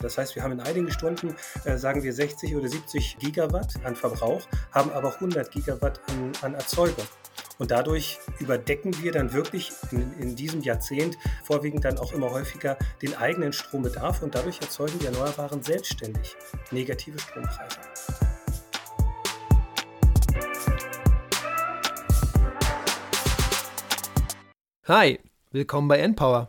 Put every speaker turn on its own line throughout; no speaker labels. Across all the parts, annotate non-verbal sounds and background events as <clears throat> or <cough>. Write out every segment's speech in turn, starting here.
Das heißt, wir haben in einigen Stunden, äh, sagen wir 60 oder 70 Gigawatt an Verbrauch, haben aber 100 Gigawatt an, an Erzeugung. Und dadurch überdecken wir dann wirklich in, in, diesem Jahrzehnt vorwiegend dann auch immer häufiger den eigenen Strombedarf und dadurch erzeugen die Erneuerbaren selbstständig negative Strompreise.
Hi, willkommen bei Npower.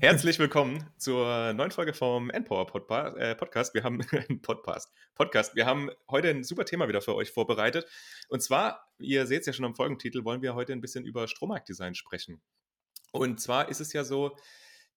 Herzlich willkommen zur neuen Folge vom Endpower äh, Podcast. Wir haben <laughs> Podcast. Podcast. Wir haben heute ein super Thema wieder für euch vorbereitet. Und zwar, ihr seht es ja schon am Folgentitel, wollen wir heute ein bisschen über Strommarktdesign sprechen. Und zwar ist es ja so,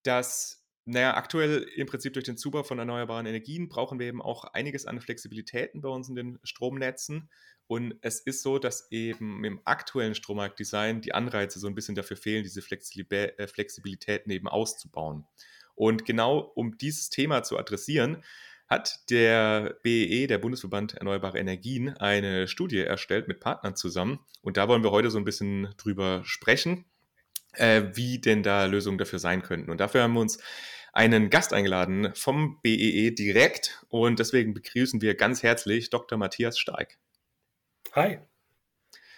dass, naja, aktuell im Prinzip durch den Zubau von erneuerbaren Energien brauchen wir eben auch einiges an Flexibilitäten bei uns in den Stromnetzen. Und es ist so, dass eben im aktuellen Strommarktdesign die Anreize so ein bisschen dafür fehlen, diese äh, Flexibilitäten eben auszubauen. Und genau um dieses Thema zu adressieren, hat der BEE, der Bundesverband Erneuerbare Energien, eine Studie erstellt mit Partnern zusammen. Und da wollen wir heute so ein bisschen drüber sprechen, äh, wie denn da Lösungen dafür sein könnten. Und dafür haben wir uns einen Gast eingeladen vom BEE direkt. Und deswegen begrüßen wir ganz herzlich Dr. Matthias Steig.
Hi.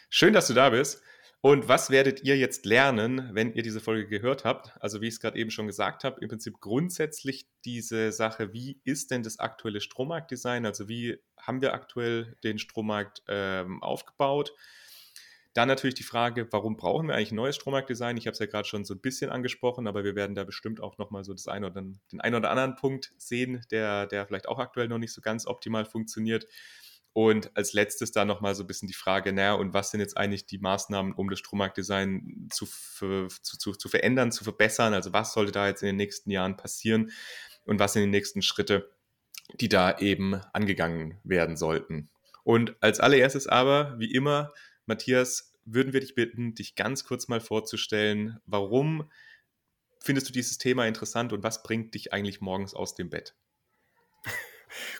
Schön, dass du da bist. Und was werdet ihr jetzt lernen, wenn ihr diese Folge gehört habt? Also wie ich es gerade eben schon gesagt habe, im Prinzip grundsätzlich diese Sache, wie ist denn das aktuelle Strommarktdesign? Also wie haben wir aktuell den Strommarkt ähm, aufgebaut? Dann natürlich die Frage, warum brauchen wir eigentlich ein neues Strommarktdesign? Ich habe es ja gerade schon so ein bisschen angesprochen, aber wir werden da bestimmt auch nochmal so das eine oder, den einen oder anderen Punkt sehen, der, der vielleicht auch aktuell noch nicht so ganz optimal funktioniert. Und als letztes da nochmal so ein bisschen die Frage, naja, und was sind jetzt eigentlich die Maßnahmen, um das Strommarktdesign zu, zu, zu, zu verändern, zu verbessern? Also was sollte da jetzt in den nächsten Jahren passieren und was sind die nächsten Schritte, die da eben angegangen werden sollten? Und als allererstes aber, wie immer, Matthias, würden wir dich bitten, dich ganz kurz mal vorzustellen, warum findest du dieses Thema interessant und was bringt dich eigentlich morgens aus dem Bett?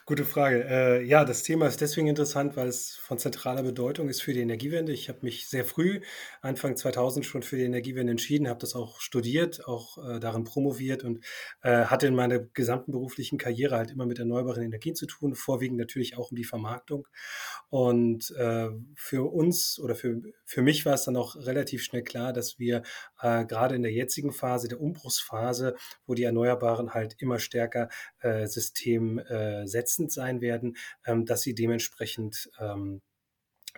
Gute Frage. Äh, ja, das Thema ist deswegen interessant, weil es von zentraler Bedeutung ist für die Energiewende. Ich habe mich sehr früh, Anfang 2000, schon für die Energiewende entschieden, habe das auch studiert, auch äh, darin promoviert und äh, hatte in meiner gesamten beruflichen Karriere halt immer mit erneuerbaren Energien zu tun, vorwiegend natürlich auch um die Vermarktung. Und äh, für uns oder für, für mich war es dann auch relativ schnell klar, dass wir äh, gerade in der jetzigen Phase, der Umbruchsphase, wo die Erneuerbaren halt immer stärker äh, System äh, setzend sein werden, ähm, dass sie dementsprechend ähm,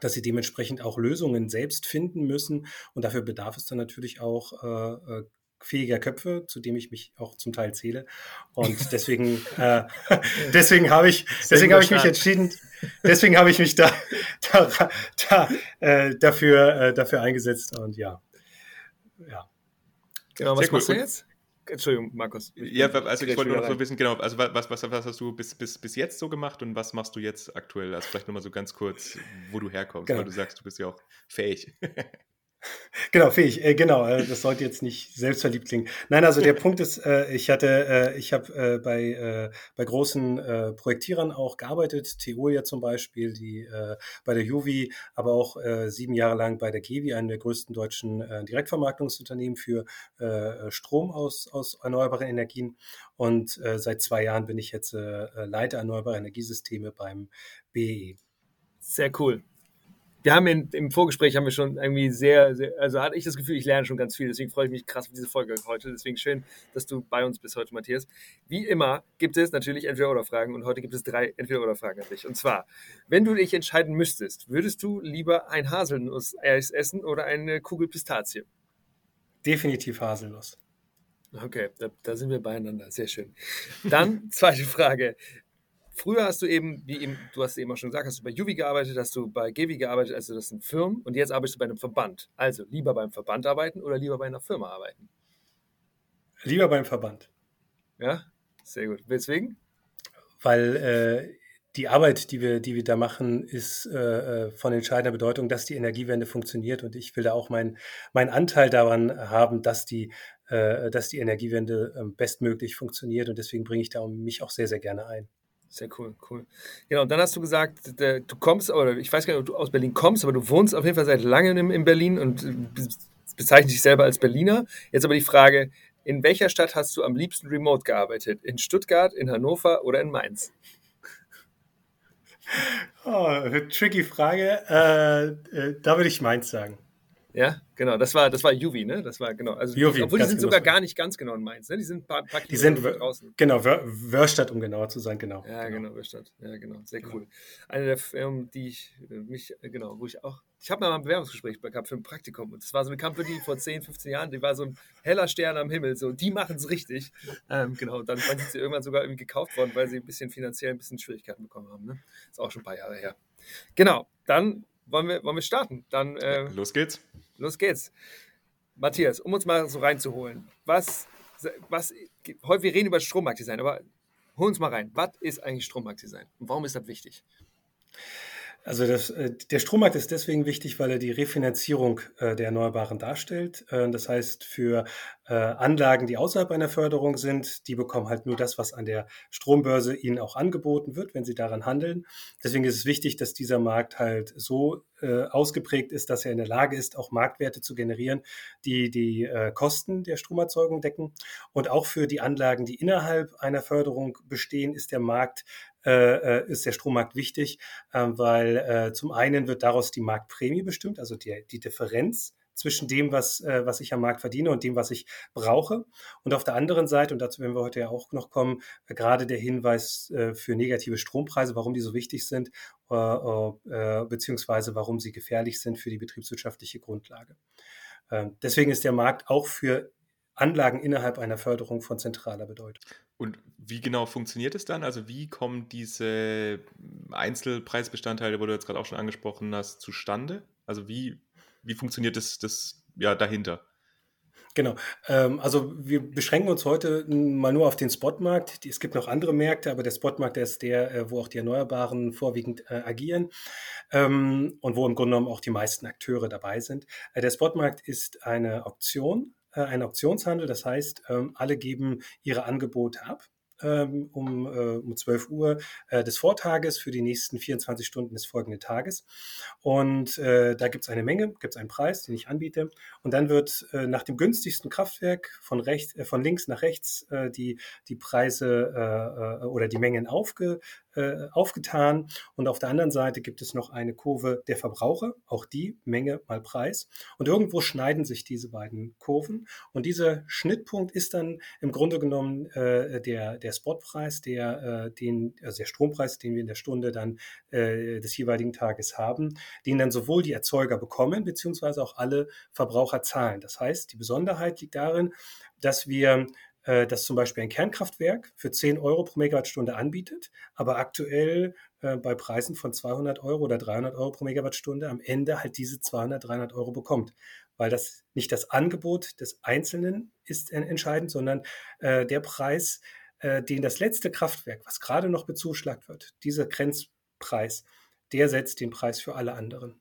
dass sie dementsprechend auch Lösungen selbst finden müssen. Und dafür bedarf es dann natürlich auch äh, äh fähiger Köpfe, zu dem ich mich auch zum Teil zähle. Und <laughs> deswegen, äh, <laughs> deswegen habe ich, deswegen habe ich mich entschieden, deswegen habe ich mich da, <laughs> da, da äh, dafür, äh, dafür eingesetzt. Und ja,
ja. Genau, was machst du jetzt? Entschuldigung, Markus.
Ja, also ich wollte nur noch so wissen, genau, also was, was, was hast du bis, bis, bis jetzt so gemacht und was machst du jetzt aktuell? Also vielleicht nochmal so ganz kurz, wo du herkommst, genau. weil du sagst, du bist ja auch fähig. <laughs> <laughs>
Genau, fähig, äh, genau, äh, das sollte jetzt nicht selbstverliebt klingen. Nein, also der <laughs> Punkt ist, äh, ich hatte, äh, ich habe äh, bei, äh, bei großen Projektierern auch gearbeitet, Teolia zum Beispiel, die bei der Juvi, aber auch sieben Jahre lang bei der Gevi, einem der größten deutschen Direktvermarktungsunternehmen für Strom aus, aus erneuerbaren Energien. Und seit zwei Jahren bin ich jetzt Leiter erneuerbare Energiesysteme beim BE.
Sehr cool wir haben in, im Vorgespräch haben wir schon irgendwie sehr, sehr, also hatte ich das Gefühl, ich lerne schon ganz viel. Deswegen freue ich mich krass auf diese Folge heute. Deswegen schön, dass du bei uns bist heute, Matthias. Wie immer gibt es natürlich Entweder-Oder-Fragen und heute gibt es drei Entweder-Oder-Fragen an dich. Und zwar, wenn du dich entscheiden müsstest, würdest du lieber ein Haselnuss-Eis essen oder eine Kugel Pistazie?
Definitiv Haselnuss.
Okay, da, da, sind wir beieinander. Sehr schön. Dann <laughs> zweite Frage. Früher hast du eben, wie eben, du hast eben auch schon gesagt, hast du bei Juvi gearbeitet, hast du bei Gevi gearbeitet, also das sind Firmen und jetzt arbeitest du bei einem Verband. Also lieber beim Verband arbeiten oder lieber bei einer Firma arbeiten?
Lieber beim Verband.
Ja, sehr gut. Weswegen?
Weil äh, die Arbeit, die wir, die wir da machen, ist äh, äh, von entscheidender Bedeutung, dass die Energiewende funktioniert. Und ich will da auch meinen mein Anteil daran haben, dass die, äh, dass die Energiewende äh, bestmöglich funktioniert. Und deswegen bringe ich da mich auch sehr, sehr gerne ein.
Sehr cool, cool. Genau, dann hast du gesagt, du kommst, oder ich weiß gar nicht, ob du aus Berlin kommst, aber du wohnst auf jeden Fall seit langem in Berlin und bezeichnest dich selber als Berliner. Jetzt aber die Frage, in welcher Stadt hast du am liebsten remote gearbeitet? In Stuttgart, in Hannover oder in Mainz?
Oh, tricky Frage. Äh, äh, da würde ich Mainz sagen.
Ja, genau. Das war, das war Juvi, ne? Das war genau. Also, Juvi, obwohl die sind genau sogar gar nicht ganz genau in Mainz, ne? Die sind ein paar, paar
die sind draußen. Genau, Wörstadt, um genauer zu sein, genau.
Ja, genau, genau Wörstadt. Ja, genau. Sehr genau. cool. Eine der Firmen, die ich äh, mich, äh, genau, wo ich auch. Ich habe mal ein Bewerbungsgespräch gehabt für ein Praktikum. Und das war so eine Company vor 10, 15 Jahren, die war so ein heller Stern am Himmel. So, die machen es richtig. Ähm, genau. Und dann sind sie irgendwann sogar irgendwie gekauft worden, weil sie ein bisschen finanziell ein bisschen Schwierigkeiten bekommen haben. Ne? Ist auch schon ein paar Jahre her. Genau. Dann wollen wir, wollen wir starten. Dann,
äh, Los geht's.
Los geht's. Matthias, um uns mal so reinzuholen. Was, was, heute wir reden über Strommarktdesign, aber hol uns mal rein. Was ist eigentlich Strommarktdesign und warum ist das wichtig?
Also das, äh, der Strommarkt ist deswegen wichtig, weil er die Refinanzierung äh, der Erneuerbaren darstellt. Äh, das heißt, für Anlagen, die außerhalb einer Förderung sind, die bekommen halt nur das, was an der Strombörse ihnen auch angeboten wird, wenn sie daran handeln. Deswegen ist es wichtig, dass dieser Markt halt so ausgeprägt ist, dass er in der Lage ist, auch Marktwerte zu generieren, die die Kosten der Stromerzeugung decken. Und auch für die Anlagen, die innerhalb einer Förderung bestehen, ist der Markt äh, äh, ist der Strommarkt wichtig, äh, weil äh, zum einen wird daraus die Marktprämie bestimmt, also die, die Differenz zwischen dem, was, äh, was ich am Markt verdiene und dem, was ich brauche. Und auf der anderen Seite, und dazu werden wir heute ja auch noch kommen, äh, gerade der Hinweis äh, für negative Strompreise, warum die so wichtig sind, äh, äh, beziehungsweise warum sie gefährlich sind für die betriebswirtschaftliche Grundlage. Äh, deswegen ist der Markt auch für Anlagen innerhalb einer Förderung von zentraler Bedeutung.
Und wie genau funktioniert es dann? Also wie kommen diese Einzelpreisbestandteile, wo du jetzt gerade auch schon angesprochen hast, zustande? Also wie, wie funktioniert das, das ja, dahinter?
Genau. Ähm, also wir beschränken uns heute mal nur auf den Spotmarkt. Es gibt noch andere Märkte, aber der Spotmarkt ist der, äh, wo auch die Erneuerbaren vorwiegend äh, agieren ähm, und wo im Grunde genommen auch die meisten Akteure dabei sind. Äh, der Spotmarkt ist eine Auktion, äh, ein Auktionshandel. Das heißt, ähm, alle geben ihre Angebote ab ähm, um, äh, um 12 Uhr äh, des Vortages für die nächsten 24 Stunden des folgenden Tages. Und äh, da gibt es eine Menge, gibt es einen Preis, den ich anbiete. Und dann wird äh, nach dem günstigsten Kraftwerk von, rechts, äh, von links nach rechts äh, die, die Preise äh, oder die Mengen aufge, äh, aufgetan. Und auf der anderen Seite gibt es noch eine Kurve der Verbraucher, auch die Menge mal Preis. Und irgendwo schneiden sich diese beiden Kurven. Und dieser Schnittpunkt ist dann im Grunde genommen äh, der, der Spotpreis, der, äh, den, also der Strompreis, den wir in der Stunde dann äh, des jeweiligen Tages haben, den dann sowohl die Erzeuger bekommen, beziehungsweise auch alle Verbraucher zahlen. Das heißt, die Besonderheit liegt darin, dass wir äh, das zum Beispiel ein Kernkraftwerk für 10 Euro pro Megawattstunde anbietet, aber aktuell äh, bei Preisen von 200 Euro oder 300 Euro pro Megawattstunde am Ende halt diese 200, 300 Euro bekommt. Weil das nicht das Angebot des Einzelnen ist entscheidend, sondern äh, der Preis, äh, den das letzte Kraftwerk, was gerade noch bezuschlagt wird, dieser Grenzpreis, der setzt den Preis für alle anderen.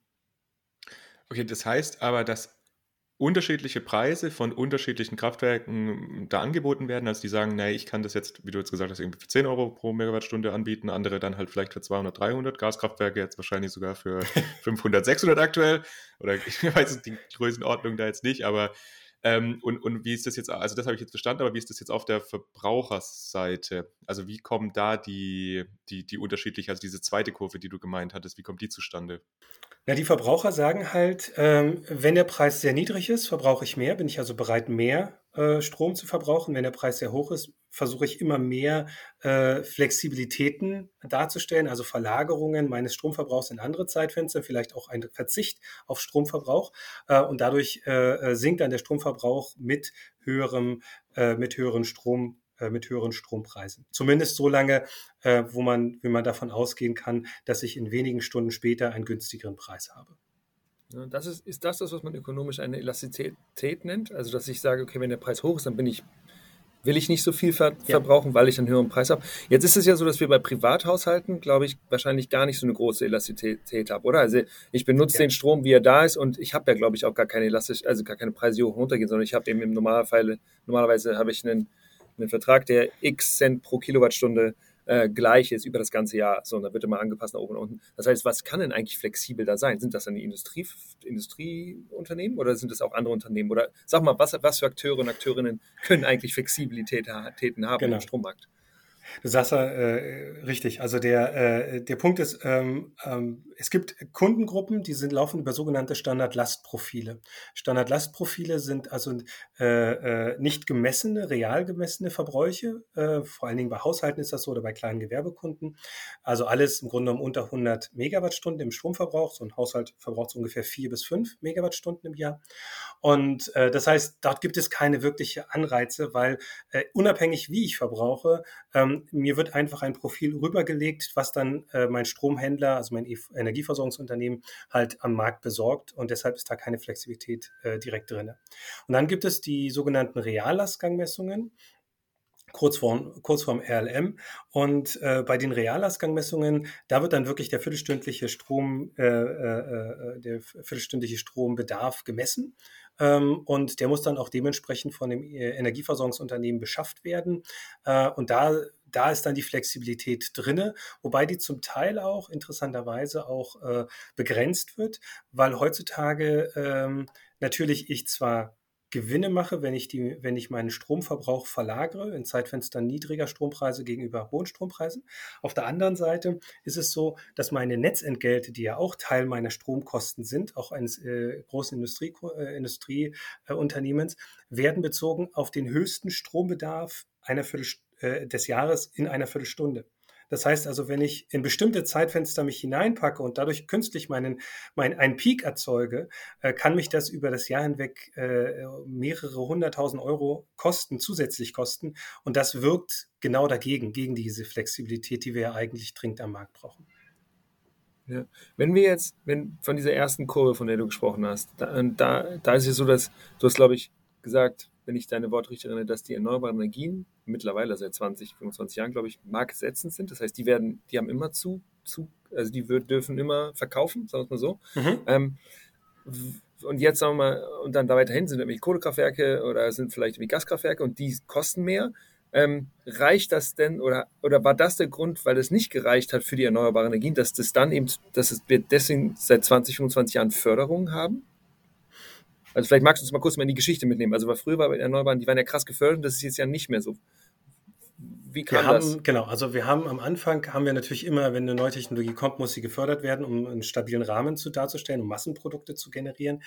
Okay, das heißt aber, dass unterschiedliche Preise von unterschiedlichen Kraftwerken da angeboten werden. Also die sagen, naja, ich kann das jetzt, wie du jetzt gesagt hast, irgendwie für 10 Euro pro Megawattstunde anbieten, andere dann halt vielleicht für 200, 300, Gaskraftwerke jetzt wahrscheinlich sogar für <laughs> 500, 600 aktuell. Oder <laughs> ich weiß die Größenordnung da jetzt nicht, aber ähm, und, und wie ist das jetzt, also das habe ich jetzt verstanden, aber wie ist das jetzt auf der Verbraucherseite? Also wie kommen da die, die, die unterschiedlich, also diese zweite Kurve, die du gemeint hattest, wie kommt die zustande?
Ja, die Verbraucher sagen halt, ähm, wenn der Preis sehr niedrig ist, verbrauche ich mehr, bin ich also bereit, mehr äh, Strom zu verbrauchen. Wenn der Preis sehr hoch ist, versuche ich immer mehr äh, Flexibilitäten darzustellen, also Verlagerungen meines Stromverbrauchs in andere Zeitfenster, vielleicht auch ein Verzicht auf Stromverbrauch. Äh, und dadurch äh, äh, sinkt dann der Stromverbrauch mit höherem, äh, mit höheren Strom äh, mit höheren Strompreisen. Zumindest so lange, wo man, wie man davon ausgehen kann, dass ich in wenigen Stunden später einen günstigeren Preis habe.
das ist, ist das das, was man ökonomisch eine Elastizität nennt? Also, dass ich sage, okay, wenn der Preis hoch ist, dann bin ich will ich nicht so viel ver ja. verbrauchen, weil ich einen höheren Preis habe. Jetzt ist es ja so, dass wir bei Privathaushalten, glaube ich, wahrscheinlich gar nicht so eine große Elastizität haben, oder? Also ich benutze ja. den Strom, wie er da ist und ich habe ja, glaube ich, auch gar keine Elastisch, also gar keine Preise, die hoch runtergehen, sondern ich habe eben im Normalfall, normalerweise habe ich einen, einen Vertrag, der x Cent pro Kilowattstunde äh, gleich ist über das ganze Jahr. So, und dann wird immer angepasst nach oben und unten. Das heißt, was kann denn eigentlich flexibel da sein? Sind das dann die Industrie, Industrieunternehmen oder sind das auch andere Unternehmen? Oder sag mal, was, was für Akteure und Akteurinnen können eigentlich Flexibilitäten haben genau. im Strommarkt?
Du sagst ja äh, richtig. Also der, äh, der Punkt ist, ähm, ähm, es gibt Kundengruppen, die sind laufen über sogenannte Standardlastprofile. Standardlastprofile sind also äh, äh, nicht gemessene, real gemessene Verbräuche. Äh, vor allen Dingen bei Haushalten ist das so oder bei kleinen Gewerbekunden. Also alles im Grunde genommen unter 100 Megawattstunden im Stromverbrauch. So ein Haushalt verbraucht so ungefähr vier bis fünf Megawattstunden im Jahr. Und äh, das heißt, dort gibt es keine wirkliche Anreize, weil unabhängig wie ich verbrauche, ähm, mir wird einfach ein Profil rübergelegt, was dann äh, mein Stromhändler, also mein e Energieversorgungsunternehmen halt am Markt besorgt und deshalb ist da keine Flexibilität äh, direkt drin. Und dann gibt es die sogenannten Reallastgangmessungen. Kurzform, Kurzform RLM. Und äh, bei den Reallastgangmessungen, da wird dann wirklich der viertelstündliche Strom, äh, äh, äh der viertelstündliche Strombedarf gemessen. Ähm, und der muss dann auch dementsprechend von dem äh, Energieversorgungsunternehmen beschafft werden. Äh, und da da ist dann die Flexibilität drinne, wobei die zum Teil auch interessanterweise auch äh, begrenzt wird, weil heutzutage ähm, natürlich ich zwar Gewinne mache, wenn ich, die, wenn ich meinen Stromverbrauch verlagere in Zeitfenstern niedriger Strompreise gegenüber hohen Strompreisen. Auf der anderen Seite ist es so, dass meine Netzentgelte, die ja auch Teil meiner Stromkosten sind, auch eines äh, großen Industrie, äh, Industrieunternehmens, äh, werden bezogen auf den höchsten Strombedarf einer Viertelstunde äh, des Jahres in einer Viertelstunde. Das heißt also, wenn ich in bestimmte Zeitfenster mich hineinpacke und dadurch künstlich meinen, mein, einen Peak erzeuge, äh, kann mich das über das Jahr hinweg äh, mehrere hunderttausend Euro kosten, zusätzlich kosten. Und das wirkt genau dagegen, gegen diese Flexibilität, die wir ja eigentlich dringend am Markt brauchen.
Ja. Wenn wir jetzt, wenn von dieser ersten Kurve, von der du gesprochen hast, da, da, da ist es so, dass du hast, glaube ich, gesagt, wenn ich deine Worte richtig erinnere, dass die erneuerbaren Energien mittlerweile seit 20, 25 Jahren, glaube ich, marktsetzend sind. Das heißt, die werden, die haben immer zu, zu also die dürfen immer verkaufen, sagen wir es mal so. Mhm. Ähm, und jetzt sagen wir mal, und dann da weiterhin sind nämlich Kohlekraftwerke oder sind vielleicht irgendwie Gaskraftwerke und die kosten mehr. Ähm, reicht das denn oder, oder war das der Grund, weil es nicht gereicht hat für die erneuerbaren Energien, dass das dann eben, dass wir deswegen seit 20, 25 Jahren Förderungen haben? Also vielleicht magst du uns mal kurz mal in die Geschichte mitnehmen. Also weil früher war bei Erneuerbaren, die waren ja krass gefördert, das ist jetzt ja nicht mehr so.
Wie kam wir haben, das? Genau, also wir haben am Anfang, haben wir natürlich immer, wenn eine neue Technologie kommt, muss sie gefördert werden, um einen stabilen Rahmen zu darzustellen, um Massenprodukte zu generieren.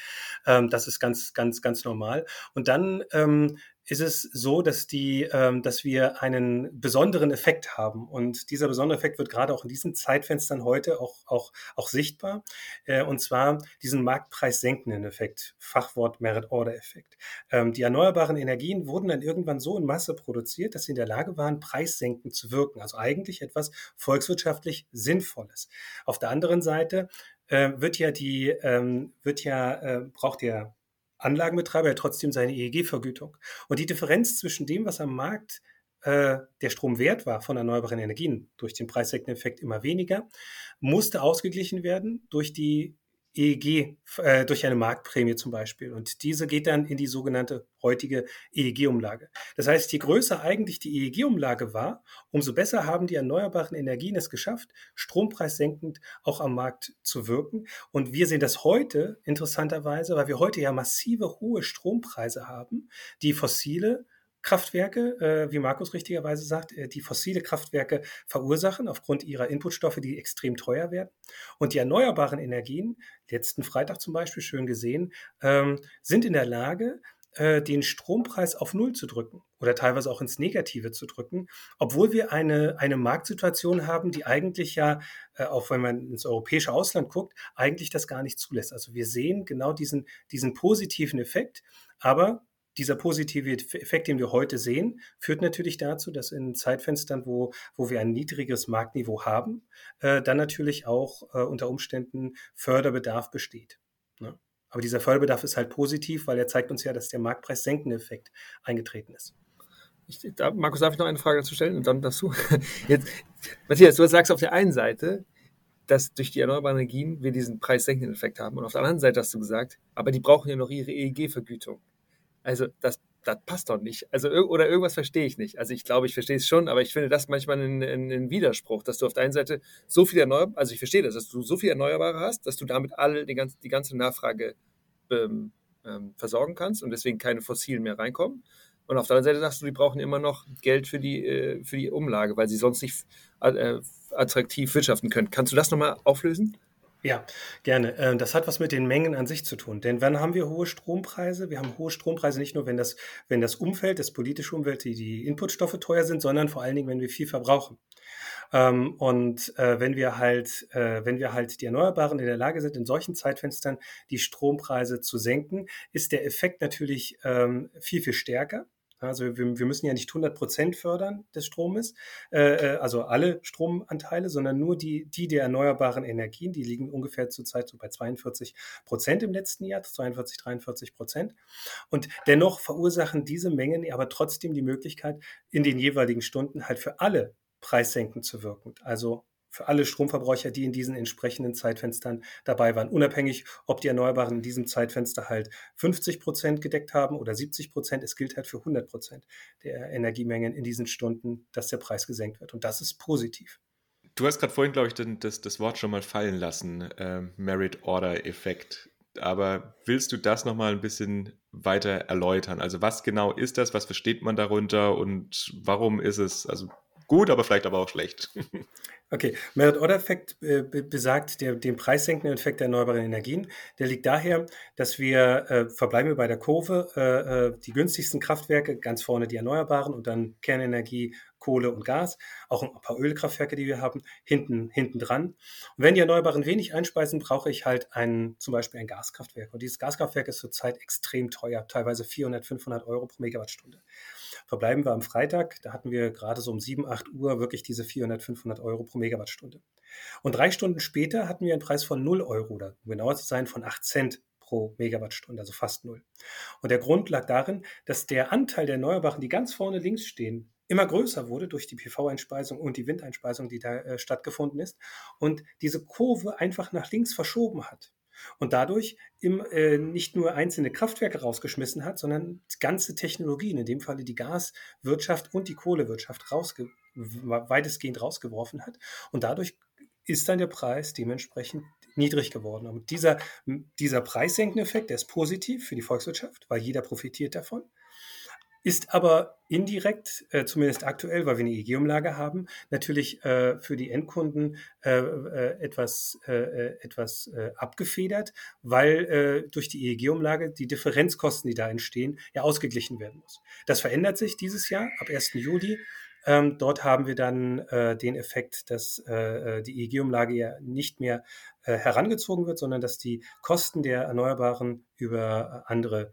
Ähm, das ist ganz, ganz, ganz normal. Und dann ähm, ist es so, dass die, ähm, dass wir einen besonderen Effekt haben. Und dieser besondere Effekt wird gerade auch in diesen Zeitfenstern heute auch, auch, auch sichtbar. Äh, und zwar diesen Marktpreis senkenden Effekt. Fachwort Merit-Order-Effekt. Ähm, die erneuerbaren Energien wurden dann irgendwann so in Masse produziert, dass sie in der Lage waren, preissenkend zu wirken. Also eigentlich etwas volkswirtschaftlich Sinnvolles. Auf der anderen Seite äh, wird ja die, ähm, wird ja, äh, braucht ja Anlagenbetreiber ja trotzdem seine EEG-Vergütung. Und die Differenz zwischen dem, was am Markt äh, der Strom wert war von erneuerbaren Energien durch den Preisdeckenden-Effekt immer weniger, musste ausgeglichen werden durch die EEG äh, durch eine Marktprämie zum Beispiel. Und diese geht dann in die sogenannte heutige EEG-Umlage. Das heißt, je größer eigentlich die EEG-Umlage war, umso besser haben die erneuerbaren Energien es geschafft, strompreissenkend auch am Markt zu wirken. Und wir sehen das heute interessanterweise, weil wir heute ja massive hohe Strompreise haben, die fossile Kraftwerke, äh, wie Markus richtigerweise sagt, äh, die fossile Kraftwerke verursachen aufgrund ihrer Inputstoffe, die extrem teuer werden. Und die erneuerbaren Energien, letzten Freitag zum Beispiel schön gesehen, ähm, sind in der Lage, äh, den Strompreis auf Null zu drücken oder teilweise auch ins Negative zu drücken, obwohl wir eine, eine Marktsituation haben, die eigentlich ja, auch wenn man ins europäische Ausland guckt, eigentlich das gar nicht zulässt. Also wir sehen genau diesen, diesen positiven Effekt, aber dieser positive Effekt, den wir heute sehen, führt natürlich dazu, dass in Zeitfenstern, wo, wo wir ein niedriges Marktniveau haben, äh, dann natürlich auch äh, unter Umständen Förderbedarf besteht. Ne? Aber dieser Förderbedarf ist halt positiv, weil er zeigt uns ja, dass der Marktpreis senkende Effekt eingetreten ist.
Ich, da, Markus, darf ich noch eine Frage dazu stellen und dann dazu? <laughs> Jetzt, Matthias, du sagst auf der einen Seite, dass durch die erneuerbaren Energien wir diesen preissenkenden Effekt haben. Und auf der anderen Seite hast du gesagt, aber die brauchen ja noch ihre EEG-Vergütung. Also das, das passt doch nicht. Also oder irgendwas verstehe ich nicht. Also ich glaube, ich verstehe es schon, aber ich finde das manchmal ein, ein, ein Widerspruch, dass du auf der einen Seite so viel erneuerbare, also ich verstehe das, dass du so viel Erneuerbare hast, dass du damit alle die ganze, die ganze Nachfrage ähm, ähm, versorgen kannst und deswegen keine fossilen mehr reinkommen. Und auf der anderen Seite sagst du, die brauchen immer noch Geld für die, äh, für die Umlage, weil sie sonst nicht äh, attraktiv wirtschaften können. Kannst du das nochmal auflösen?
Ja, gerne. Ähm, das hat was mit den Mengen an sich zu tun. Denn wann haben wir hohe Strompreise? Wir haben hohe Strompreise nicht nur, wenn das, wenn das Umfeld, das politische Umfeld, die, die Inputstoffe teuer sind, sondern vor allen Dingen, wenn wir viel verbrauchen. Ähm, und äh, wenn wir halt, äh, wenn wir halt die Erneuerbaren in der Lage sind, in solchen Zeitfenstern die Strompreise zu senken, ist der Effekt natürlich ähm, viel, viel stärker. Also wir, wir müssen ja nicht 100 Prozent fördern des Stromes, äh, äh, also alle Stromanteile, sondern nur die, die der erneuerbaren Energien. Die liegen ungefähr zurzeit so bei 42 Prozent im letzten Jahr, 42, 43 Prozent. Und dennoch verursachen diese Mengen aber trotzdem die Möglichkeit, in den jeweiligen Stunden halt für alle preissenkend zu wirken. Also für alle Stromverbraucher, die in diesen entsprechenden Zeitfenstern dabei waren, unabhängig, ob die Erneuerbaren in diesem Zeitfenster halt 50 Prozent gedeckt haben oder 70 Prozent. Es gilt halt für 100 Prozent der Energiemengen in diesen Stunden, dass der Preis gesenkt wird. Und das ist positiv.
Du hast gerade vorhin, glaube ich, das, das Wort schon mal fallen lassen, äh, Merit-Order-Effekt. Aber willst du das nochmal ein bisschen weiter erläutern? Also was genau ist das? Was versteht man darunter? Und warum ist es also gut, aber vielleicht aber auch schlecht? <laughs>
Okay, Merit-Order-Effekt äh, besagt der, den preissenkenden Effekt der erneuerbaren Energien. Der liegt daher, dass wir, äh, verbleiben wir bei der Kurve, äh, äh, die günstigsten Kraftwerke, ganz vorne die Erneuerbaren und dann Kernenergie, Kohle und Gas, auch ein paar Ölkraftwerke, die wir haben, hinten, hinten dran. Und wenn die Erneuerbaren wenig einspeisen, brauche ich halt ein, zum Beispiel ein Gaskraftwerk. Und dieses Gaskraftwerk ist zurzeit extrem teuer, teilweise 400, 500 Euro pro Megawattstunde verbleiben wir am Freitag. Da hatten wir gerade so um 7, 8 Uhr wirklich diese 400, 500 Euro pro Megawattstunde. Und drei Stunden später hatten wir einen Preis von 0 Euro oder um genauer zu sein von 8 Cent pro Megawattstunde, also fast null. Und der Grund lag darin, dass der Anteil der Erneuerbaren, die ganz vorne links stehen, immer größer wurde durch die PV-Einspeisung und die Windeinspeisung, die da äh, stattgefunden ist und diese Kurve einfach nach links verschoben hat und dadurch im, äh, nicht nur einzelne Kraftwerke rausgeschmissen hat, sondern ganze Technologien, in dem Falle die Gaswirtschaft und die Kohlewirtschaft rausge weitestgehend rausgeworfen hat. Und dadurch ist dann der Preis dementsprechend niedrig geworden. Und dieser, dieser preissenkende Effekt, der ist positiv für die Volkswirtschaft, weil jeder profitiert davon ist aber indirekt, äh, zumindest aktuell, weil wir eine EEG-Umlage haben, natürlich äh, für die Endkunden äh, äh etwas, äh, äh, etwas abgefedert, weil durch die EEG-Umlage die Differenzkosten, die da entstehen, ja ausgeglichen werden muss. Das verändert sich dieses Jahr ab 1. Juli. Ähm, dort haben wir dann den Effekt, dass die EEG-Umlage ja nicht mehr herangezogen wird, sondern dass die Kosten der Erneuerbaren über andere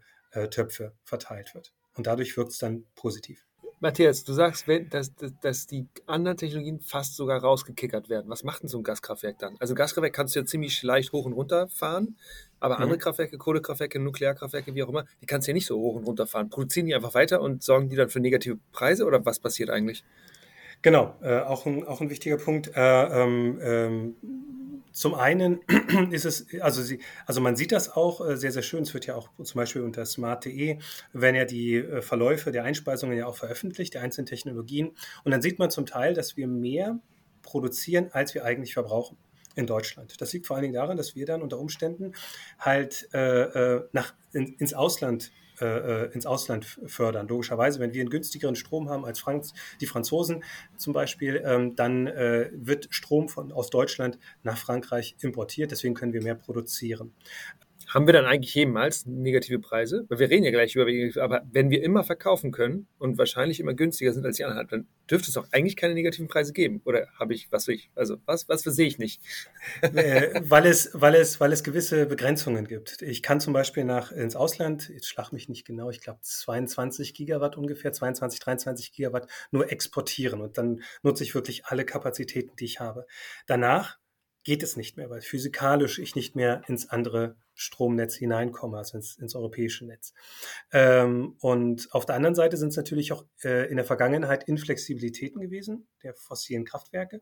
Töpfe verteilt wird. Und dadurch wirkt es dann positiv.
Matthias, du sagst, dass, dass, die anderen Technologien fast sogar rausgekickert werden. Was macht denn so ein Gaskraftwerk dann? Also Gaskraftwerk kannst du ja ziemlich leicht hoch und runter fahren, aber mhm. andere Kraftwerke, Kohlekraftwerke, Nuklearkraftwerke, wie auch immer, die kannst du ja nicht so hoch und runter fahren. Produzieren die einfach weiter und sorgen die dann für negative Preise oder was passiert eigentlich?
Genau, äh, auch, ein, auch ein wichtiger Punkt. Äh, ähm, ähm, zum einen <clears throat> ist es, also, sie, also man sieht das auch äh, sehr, sehr schön. Es wird ja auch zum Beispiel unter smart.de, werden ja die äh, Verläufe der Einspeisungen ja auch veröffentlicht, die einzelnen Technologien. Und dann sieht man zum Teil, dass wir mehr produzieren, als wir eigentlich verbrauchen in Deutschland. Das liegt vor allen Dingen daran, dass wir dann unter Umständen halt äh, äh nach, in, ins Ausland äh, äh, ins Ausland fördern. Logischerweise, wenn wir einen günstigeren Strom haben als Franz, die Franzosen zum Beispiel, ähm, dann äh, wird Strom von, aus Deutschland nach Frankreich importiert. Deswegen können wir mehr produzieren.
Haben wir dann eigentlich jemals negative Preise? Weil wir reden ja gleich über, aber wenn wir immer verkaufen können und wahrscheinlich immer günstiger sind als die anderen, dann dürfte es doch eigentlich keine negativen Preise geben. Oder habe ich, was ich, also was, was sehe ich nicht?
Äh, weil, es, weil, es, weil es gewisse Begrenzungen gibt. Ich kann zum Beispiel nach ins Ausland, jetzt schlag mich nicht genau, ich glaube 22 Gigawatt ungefähr, 22, 23 Gigawatt nur exportieren und dann nutze ich wirklich alle Kapazitäten, die ich habe. Danach geht es nicht mehr, weil physikalisch ich nicht mehr ins andere Stromnetz hineinkomme, also ins, ins europäische Netz. Ähm, und auf der anderen Seite sind es natürlich auch äh, in der Vergangenheit Inflexibilitäten gewesen der fossilen Kraftwerke,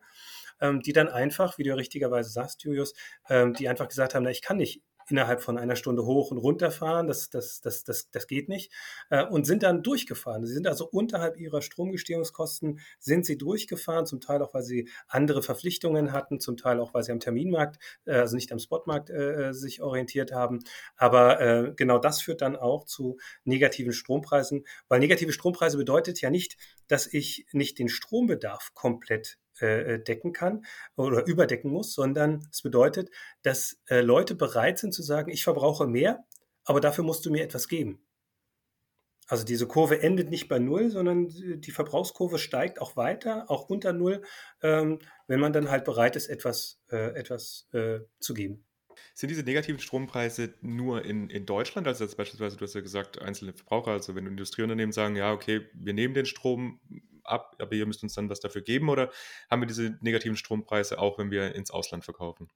ähm, die dann einfach, wie du richtigerweise sagst, Julius, ähm, die einfach gesagt haben, na, ich kann nicht innerhalb von einer Stunde hoch und runter fahren. Das, das, das, das, das geht nicht. Äh, und sind dann durchgefahren. Sie sind also unterhalb ihrer Stromgestehungskosten sind sie durchgefahren, zum Teil auch, weil sie andere Verpflichtungen hatten, zum Teil auch, weil sie am Terminmarkt, äh, also nicht am Spotmarkt äh, sich orientiert haben. Aber genau das führt dann auch zu negativen Strompreisen, weil negative Strompreise bedeutet ja nicht, dass ich nicht den Strombedarf komplett äh, äh, decken kann oder überdecken muss, sondern es bedeutet, dass äh, Leute bereit sind zu sagen, ich verbrauche mehr, aber dafür musst du mir etwas geben. Also diese Kurve endet nicht bei Null, sondern die Verbrauchskurve steigt auch weiter, auch unter Null, ähm, wenn man dann halt bereit ist, etwas, etwas zu geben.
Sind diese negativen Strompreise nur in, in Deutschland? Also beispielsweise, du hast ja gesagt, einzelne Verbraucher, also wenn Industrieunternehmen sagen, ja, okay, wir nehmen den Strom ab, aber ihr müsst uns dann was dafür geben oder haben wir diese negativen Strompreise auch, wenn wir ins Ausland verkaufen?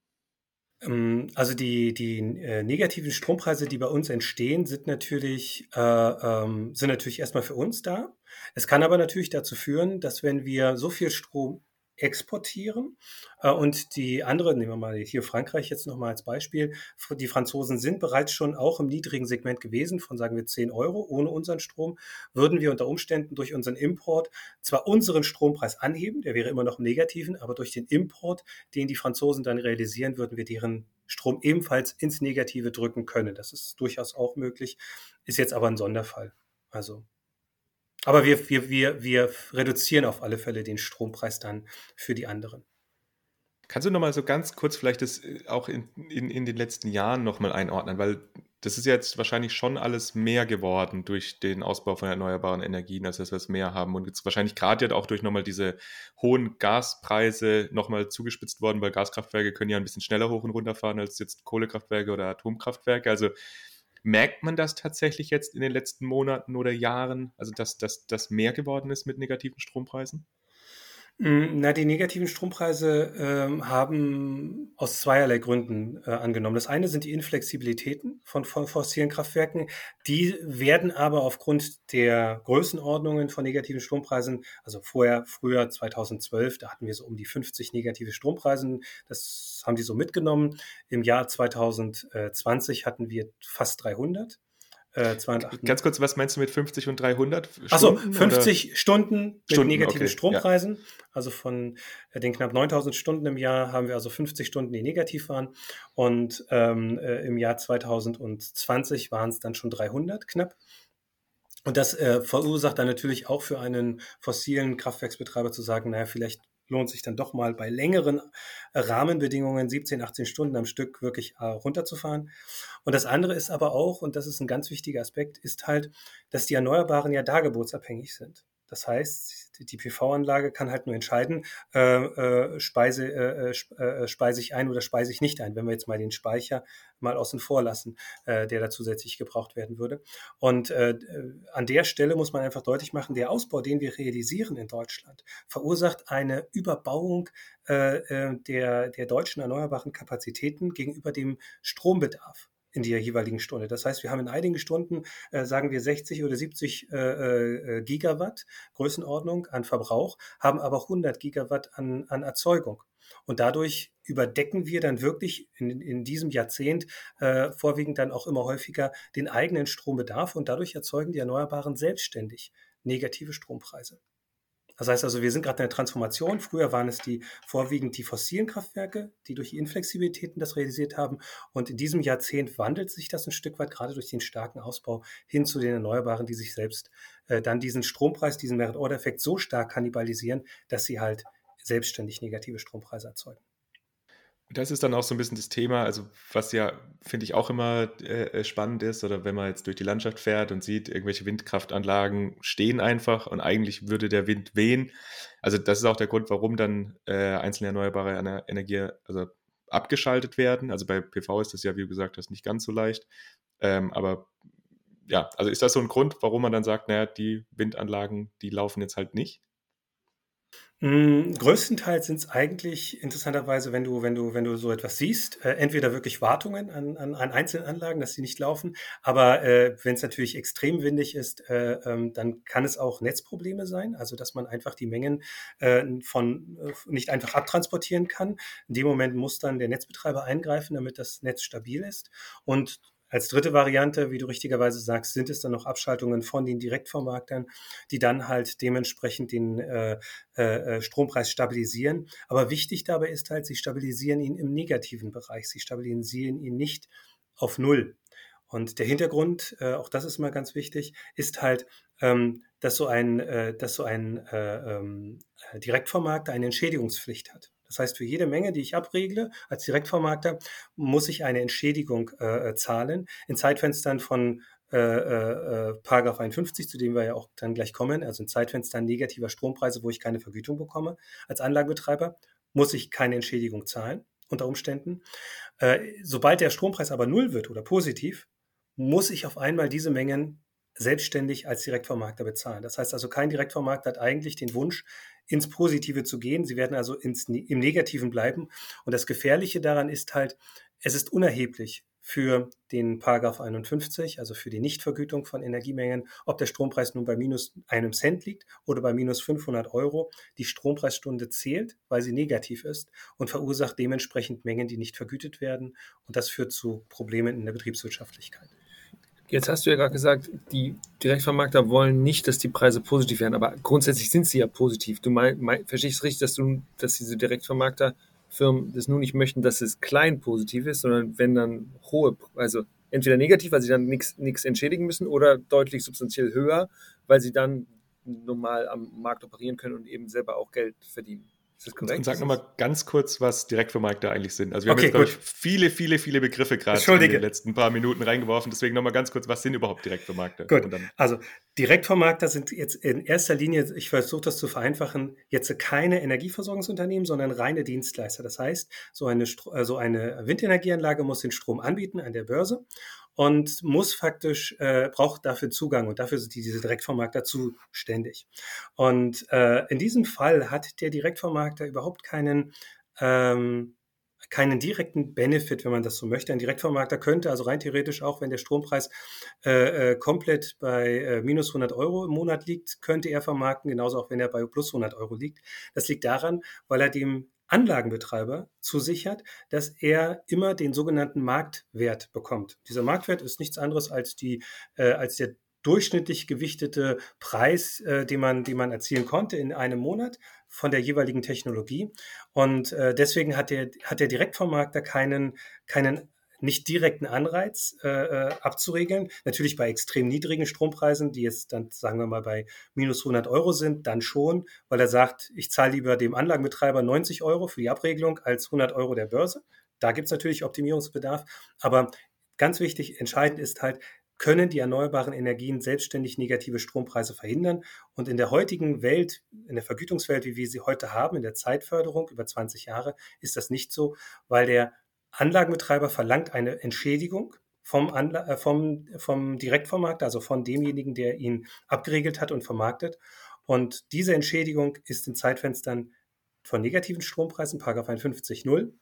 Ähm, also die, die äh, negativen Strompreise, die bei uns entstehen, sind natürlich, äh, ähm, sind natürlich erstmal für uns da. Es kann aber natürlich dazu führen, dass wenn wir so viel Strom exportieren. Äh, und die andere, nehmen wir mal hier Frankreich jetzt nochmal als Beispiel, die Franzosen sind bereits schon auch im niedrigen Segment gewesen, von sagen wir 10 Euro ohne unseren Strom, würden wir unter Umständen durch unseren Import zwar unseren Strompreis anheben, der wäre immer noch im Negativen, aber durch den Import, den die Franzosen dann realisieren, würden wir deren Strom ebenfalls ins Negative drücken können. Das ist durchaus auch möglich, ist jetzt aber ein Sonderfall. Also aber wir, wir, wir, wir reduzieren auf alle Fälle den Strompreis dann für die anderen.
Kannst du nochmal so ganz kurz vielleicht das äh, auch in, in, in den letzten Jahren nochmal einordnen? Weil das ist jetzt wahrscheinlich schon alles mehr geworden durch den Ausbau von erneuerbaren Energien, als dass wir es mehr haben. Und jetzt wahrscheinlich gerade ja auch durch nochmal diese hohen Gaspreise nochmal zugespitzt worden, weil Gaskraftwerke können ja ein bisschen schneller hoch und runter fahren als jetzt Kohlekraftwerke oder Atomkraftwerke. Also Merkt man das tatsächlich jetzt in den letzten Monaten oder Jahren, also dass das mehr geworden ist mit negativen Strompreisen?
Hm, na, die negativen Strompreise ähm, haben aus zweierlei Gründen äh, angenommen. Das eine sind die Inflexibilitäten von, von fossilen Kraftwerken. Die werden aber aufgrund der Größenordnungen von negativen Strompreisen, also vorher, früher 2012, da hatten wir so um die 50 negative Strompreisen. Das haben die so mitgenommen. Im Jahr 2020 hatten wir fast 300.
Äh, Ganz kurz, was meinst du mit 50 und 300?
Achso, 50 oder? Stunden mit Stunden, negativen okay. Strompreisen. Ja. Also von äh, den knapp 9000 Stunden im Jahr haben wir also 50 Stunden, die negativ waren. Und ähm, äh, im Jahr 2020 waren es dann schon 300 knapp. Und das äh, verursacht dann natürlich auch für einen fossilen Kraftwerksbetreiber zu sagen, naja, vielleicht lohnt sich dann doch mal bei längeren äh, Rahmenbedingungen 17, 18 Stunden am Stück wirklich äh, runterzufahren. Und das andere ist aber auch, und das ist ein ganz wichtiger Aspekt, ist halt, dass die Erneuerbaren ja dargebotsabhängig sind. Das heißt, die PV-Anlage kann halt nur entscheiden, äh, äh, speise, äh, äh, äh, speise ich ein oder speise ich nicht ein, wenn wir jetzt mal den Speicher mal außen vor lassen, äh, der da zusätzlich gebraucht werden würde. Und äh, an der Stelle muss man einfach deutlich machen, der Ausbau, den wir realisieren in Deutschland, verursacht eine Überbauung äh, der, der deutschen erneuerbaren Kapazitäten gegenüber dem Strombedarf in der jeweiligen Stunde. Das heißt, wir haben in einigen Stunden, äh, sagen wir 60 oder 70 äh, äh, Gigawatt Größenordnung an Verbrauch, haben aber 100 Gigawatt an, an Erzeugung. Und dadurch überdecken wir dann wirklich in, in diesem Jahrzehnt äh, vorwiegend dann auch immer häufiger den eigenen Strombedarf und dadurch erzeugen die Erneuerbaren selbstständig negative Strompreise. Das heißt also, wir sind gerade in der Transformation. Früher waren es die vorwiegend die fossilen Kraftwerke, die durch Inflexibilitäten das realisiert haben. Und in diesem Jahrzehnt wandelt sich das ein Stück weit, gerade durch den starken Ausbau hin zu den Erneuerbaren, die sich selbst äh, dann diesen Strompreis, diesen Merit-Order-Effekt so stark kannibalisieren, dass sie halt selbstständig negative Strompreise erzeugen.
Das ist dann auch so ein bisschen das Thema, also was ja, finde ich, auch immer äh, spannend ist, oder wenn man jetzt durch die Landschaft fährt und sieht, irgendwelche Windkraftanlagen stehen einfach und eigentlich würde der Wind wehen. Also das ist auch der Grund, warum dann äh, einzelne erneuerbare Energie also abgeschaltet werden. Also bei PV ist das ja, wie du gesagt hast, nicht ganz so leicht. Ähm, aber ja, also ist das so ein Grund, warum man dann sagt, naja, die Windanlagen, die laufen jetzt halt nicht?
Hm, größtenteils sind es eigentlich interessanterweise, wenn du wenn du wenn du so etwas siehst, äh, entweder wirklich Wartungen an an an einzelnen Anlagen, dass sie nicht laufen, aber, äh, es natürlich extrem windig ist, äh, ähm, dann kann es auch Netzprobleme sein, also dass man einfach die Mengen, äh, von äh, nicht einfach abtransportieren kann. In dem Moment muss dann der Netzbetreiber eingreifen, damit das Netz stabil ist. Und als dritte Variante, wie du richtigerweise sagst, sind es dann noch Abschaltungen von den Direktvermarktern, die dann halt dementsprechend den äh, äh, äh, Strompreis stabilisieren. Aber wichtig dabei ist halt, sie stabilisieren ihn im negativen Bereich. Sie stabilisieren ihn nicht auf Null. Und der Hintergrund, äh, auch das ist mal ganz wichtig, ist halt, ähm, dass so ein, äh, dass so ein äh, ähm, Direktvermarkter eine Entschädigungspflicht hat. Das heißt, für jede Menge, die ich abregle als Direktvermarkter, muss ich eine Entschädigung äh, äh zahlen in Zeitfenstern von äh, äh, äh Paragraph 51, zu dem wir ja auch dann gleich kommen, also in Zeitfenstern negativer Strompreise, wo ich keine Vergütung bekomme als Anlagenbetreiber, muss ich keine Entschädigung zahlen unter Umständen. Äh, sobald der Strompreis aber null wird oder positiv, muss ich auf einmal diese Mengen selbstständig als Direktvermarkter bezahlen. Das heißt also, kein Direktvermarkter hat eigentlich den Wunsch, ins Positive zu gehen. Sie werden also ins, im Negativen bleiben. Und das Gefährliche daran ist halt, es ist unerheblich für den Paragraph 51, also für die Nichtvergütung von Energiemengen, ob der Strompreis nun bei minus einem Cent liegt oder bei minus 500 Euro. Die Strompreisstunde zählt, weil sie negativ ist und verursacht dementsprechend Mengen, die nicht vergütet werden. Und das führt zu Problemen in der Betriebswirtschaftlichkeit.
Jetzt hast du ja gerade gesagt, die Direktvermarkter wollen nicht, dass die Preise positiv werden, aber grundsätzlich sind sie ja positiv. Du mein, mein, verstehst richtig, dass du, dass diese Direktvermarkterfirmen das nur nicht möchten, dass es klein positiv ist, sondern wenn dann hohe, also entweder negativ, weil sie dann nichts entschädigen müssen, oder deutlich substanziell höher, weil sie dann normal am Markt operieren können und eben selber auch Geld verdienen.
Ist das korrekt? Und sag nochmal ganz kurz, was Direktvermarkter eigentlich sind. Also wir okay, haben jetzt, glaube ich, viele, viele, viele Begriffe gerade in den letzten paar Minuten reingeworfen. Deswegen nochmal ganz kurz, was sind überhaupt Direktvermarkter?
Gut, also Direktvermarkter sind jetzt in erster Linie, ich versuche das zu vereinfachen, jetzt keine Energieversorgungsunternehmen, sondern reine Dienstleister. Das heißt, so eine, so eine Windenergieanlage muss den Strom anbieten an der Börse und muss faktisch, äh, braucht dafür Zugang und dafür sind diese Direktvermarkter zuständig. Und äh, in diesem Fall hat der Direktvermarkter überhaupt keinen, ähm, keinen direkten Benefit, wenn man das so möchte. Ein Direktvermarkter könnte also rein theoretisch auch, wenn der Strompreis äh, äh komplett bei äh, minus 100 Euro im Monat liegt, könnte er vermarkten, genauso auch wenn er bei plus 100 Euro liegt. Das liegt daran, weil er dem Anlagenbetreiber zusichert, dass er immer den sogenannten Marktwert bekommt. Dieser Marktwert ist nichts anderes als die, äh, als der durchschnittlich gewichtete Preis, äh, den man, den man erzielen konnte in einem Monat von der jeweiligen Technologie. Und äh, deswegen hat der, hat der Direktvermarkter keinen, keinen nicht direkten Anreiz äh, äh, abzuregeln. Natürlich bei extrem niedrigen Strompreisen, die jetzt dann, sagen wir mal, bei minus 100 Euro sind, dann schon, weil er sagt, ich zahle lieber dem Anlagenbetreiber 90 Euro für die Abregelung als 100 Euro der Börse. Da gibt es natürlich Optimierungsbedarf. Aber ganz wichtig, entscheidend ist halt, können die erneuerbaren Energien selbstständig negative Strompreise verhindern. Und in der heutigen Welt, in der Vergütungswelt, wie wir sie heute haben, in der Zeitförderung über 20 Jahre, ist das nicht so, weil der Anlagenbetreiber verlangt eine Entschädigung vom, Anla äh, vom, vom Direktvermarkter, also von demjenigen, der ihn abgeregelt hat und vermarktet. Und diese Entschädigung ist in Zeitfenstern von negativen Strompreisen, 51.0,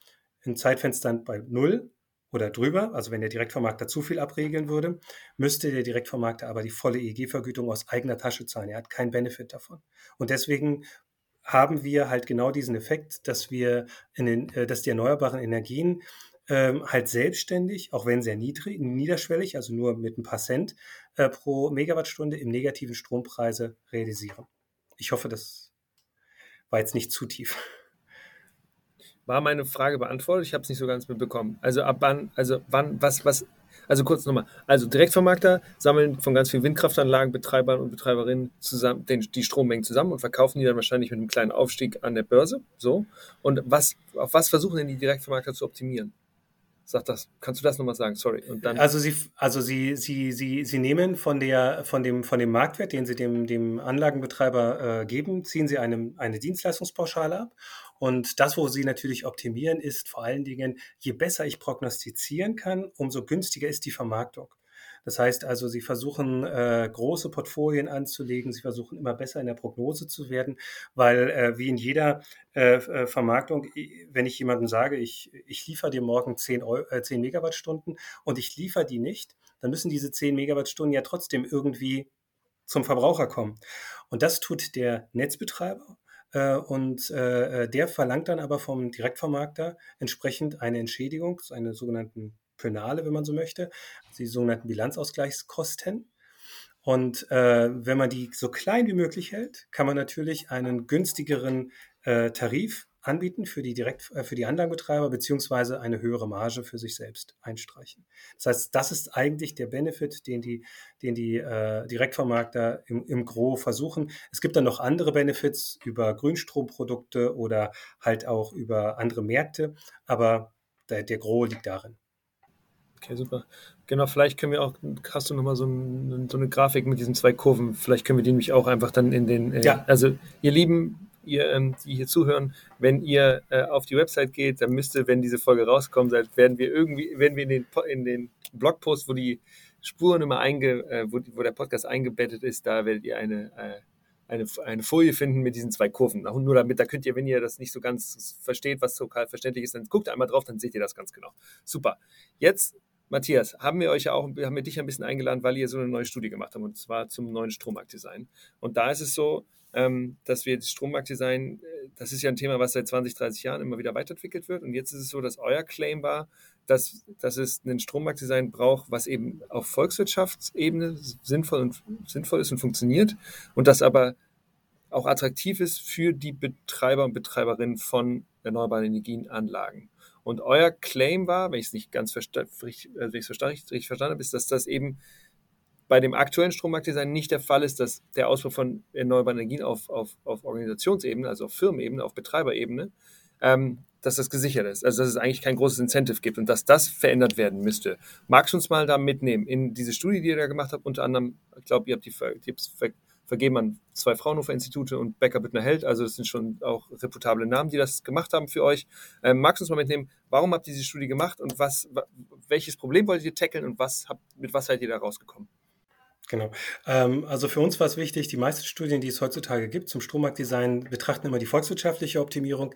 in Zeitfenstern bei 0 oder drüber, also wenn der Direktvermarkter zu viel abregeln würde, müsste der Direktvermarkter aber die volle EEG-Vergütung aus eigener Tasche zahlen. Er hat keinen Benefit davon. Und deswegen haben wir halt genau diesen Effekt, dass wir in den, äh, dass die erneuerbaren Energien ähm, halt selbstständig, auch wenn sehr niedrig, niederschwellig, also nur mit ein paar Cent äh, pro Megawattstunde im negativen Strompreise realisieren. Ich hoffe, das war jetzt nicht zu tief.
War meine Frage beantwortet? Ich habe es nicht so ganz mitbekommen. Also ab wann, also wann, was, was also kurz nochmal. Also Direktvermarkter sammeln von ganz vielen Windkraftanlagenbetreibern und Betreiberinnen zusammen den, die Strommengen zusammen und verkaufen die dann wahrscheinlich mit einem kleinen Aufstieg an der Börse. So. Und was, auf was versuchen denn die Direktvermarkter zu optimieren? Sag das. Kannst du das nochmal sagen? Sorry.
Also sie, also sie, sie, sie, sie nehmen von der, von dem, von dem Marktwert, den sie dem, dem Anlagenbetreiber äh, geben, ziehen sie eine, eine Dienstleistungspauschale ab und das, wo Sie natürlich optimieren, ist vor allen Dingen, je besser ich prognostizieren kann, umso günstiger ist die Vermarktung. Das heißt also, sie versuchen äh, große Portfolien anzulegen, sie versuchen immer besser in der Prognose zu werden, weil äh, wie in jeder äh, äh Vermarktung, wenn ich jemandem sage, ich, ich liefere dir morgen 10, Euro, 10 Megawattstunden und ich liefere die nicht, dann müssen diese 10 Megawattstunden ja trotzdem irgendwie zum Verbraucher kommen. Und das tut der Netzbetreiber und äh, der verlangt dann aber vom Direktvermarkter entsprechend eine Entschädigung, eine sogenannten Penale, wenn man so möchte, die sogenannten Bilanzausgleichskosten. Und äh, wenn man die so klein wie möglich hält, kann man natürlich einen günstigeren äh, Tarif anbieten für die, Direkt, äh, für die Anlagenbetreiber beziehungsweise eine höhere Marge für sich selbst einstreichen. Das heißt, das ist eigentlich der Benefit, den die, den die äh, Direktvermarkter im, im Gro versuchen. Es gibt dann noch andere Benefits über Grünstromprodukte oder halt auch über andere Märkte, aber der, der Gro liegt darin.
Okay, super. Genau, vielleicht können wir auch, hast du nochmal so, ein, so eine Grafik mit diesen zwei Kurven, vielleicht können wir die nämlich auch einfach dann in den, äh, ja. also ihr Lieben, ihr, ähm, die hier zuhören, wenn ihr äh, auf die Website geht, dann müsste, wenn diese Folge rauskommt, werden wir irgendwie, werden wir in den, in den Blogpost, wo die Spuren immer einge, äh, wo, wo, der Podcast eingebettet ist, da werdet ihr eine, äh, eine, eine Folie finden mit diesen zwei Kurven. Nur damit, da könnt ihr, wenn ihr das nicht so ganz versteht, was lokal verständlich ist, dann guckt einmal drauf, dann seht ihr das ganz genau. Super. Jetzt Matthias, haben wir euch ja auch, haben wir dich ein bisschen eingeladen, weil ihr so eine neue Studie gemacht habt, und zwar zum neuen Strommarktdesign. Und da ist es so, ähm, dass wir das Strommarktdesign, äh, das ist ja ein Thema, was seit 20, 30 Jahren immer wieder weiterentwickelt wird. Und jetzt ist es so, dass euer Claim war, dass, dass es ein Strommarktdesign braucht, was eben auf Volkswirtschaftsebene sinnvoll, und, sinnvoll ist und funktioniert und das aber auch attraktiv ist für die Betreiber und Betreiberinnen von erneuerbaren Energienanlagen. Und euer Claim war, wenn ich es nicht ganz versta also richtig verstanden habe, ist, dass das eben bei dem aktuellen Strommarktdesign nicht der Fall ist, dass der Ausbau von erneuerbaren Energien auf, auf, auf Organisationsebene, also auf Firmenebene, auf Betreiberebene, ähm, dass das gesichert ist. Also dass es eigentlich kein großes Incentive gibt und dass das verändert werden müsste. Magst du uns mal da mitnehmen in diese Studie, die ihr da gemacht habt? Unter anderem, ich glaube, ihr habt die, die ver vergeben an zwei Fraunhofer-Institute und Becker Büttner Held. Also das sind schon auch reputable Namen, die das gemacht haben für euch. Ähm, magst du uns mal mitnehmen, warum habt ihr diese Studie gemacht und was, welches Problem wollt ihr tackeln und was habt, mit was seid ihr da rausgekommen?
Genau. Ähm, also für uns war es wichtig, die meisten Studien, die es heutzutage gibt zum Strommarktdesign, betrachten immer die volkswirtschaftliche Optimierung,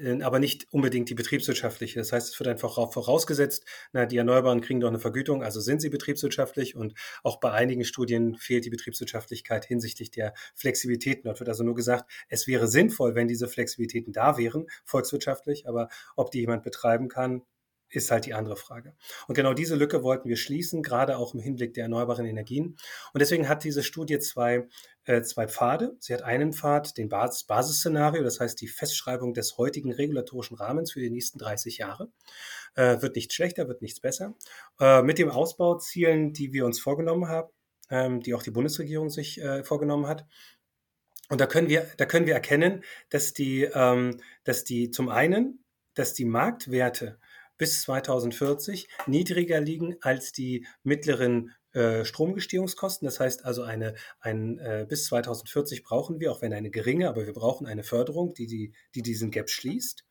äh, aber nicht unbedingt die betriebswirtschaftliche. Das heißt, es wird einfach vorausgesetzt, na, die Erneuerbaren kriegen doch eine Vergütung, also sind sie betriebswirtschaftlich und auch bei einigen Studien fehlt die Betriebswirtschaftlichkeit hinsichtlich der Flexibilitäten. Dort wird also nur gesagt, es wäre sinnvoll, wenn diese Flexibilitäten da wären, volkswirtschaftlich, aber ob die jemand betreiben kann, ist halt die andere Frage. Und genau diese Lücke wollten wir schließen, gerade auch im Hinblick der erneuerbaren Energien. Und deswegen hat diese Studie zwei, äh, zwei Pfade. Sie hat einen Pfad, den Basis Basisszenario, das heißt die Festschreibung des heutigen regulatorischen Rahmens für die nächsten 30 Jahre. Äh, wird nichts schlechter, wird nichts besser. Äh, mit dem Ausbauzielen, die wir uns vorgenommen haben, ähm, die auch die Bundesregierung sich äh, vorgenommen hat. Und da können wir, da können wir erkennen, dass die, ähm, dass die zum einen, dass die Marktwerte bis 2040 niedriger liegen als die mittleren äh, Stromgestehungskosten. Das heißt also, eine, ein, äh, bis 2040 brauchen wir, auch wenn eine geringe, aber wir brauchen eine Förderung, die, die, die diesen Gap schließt.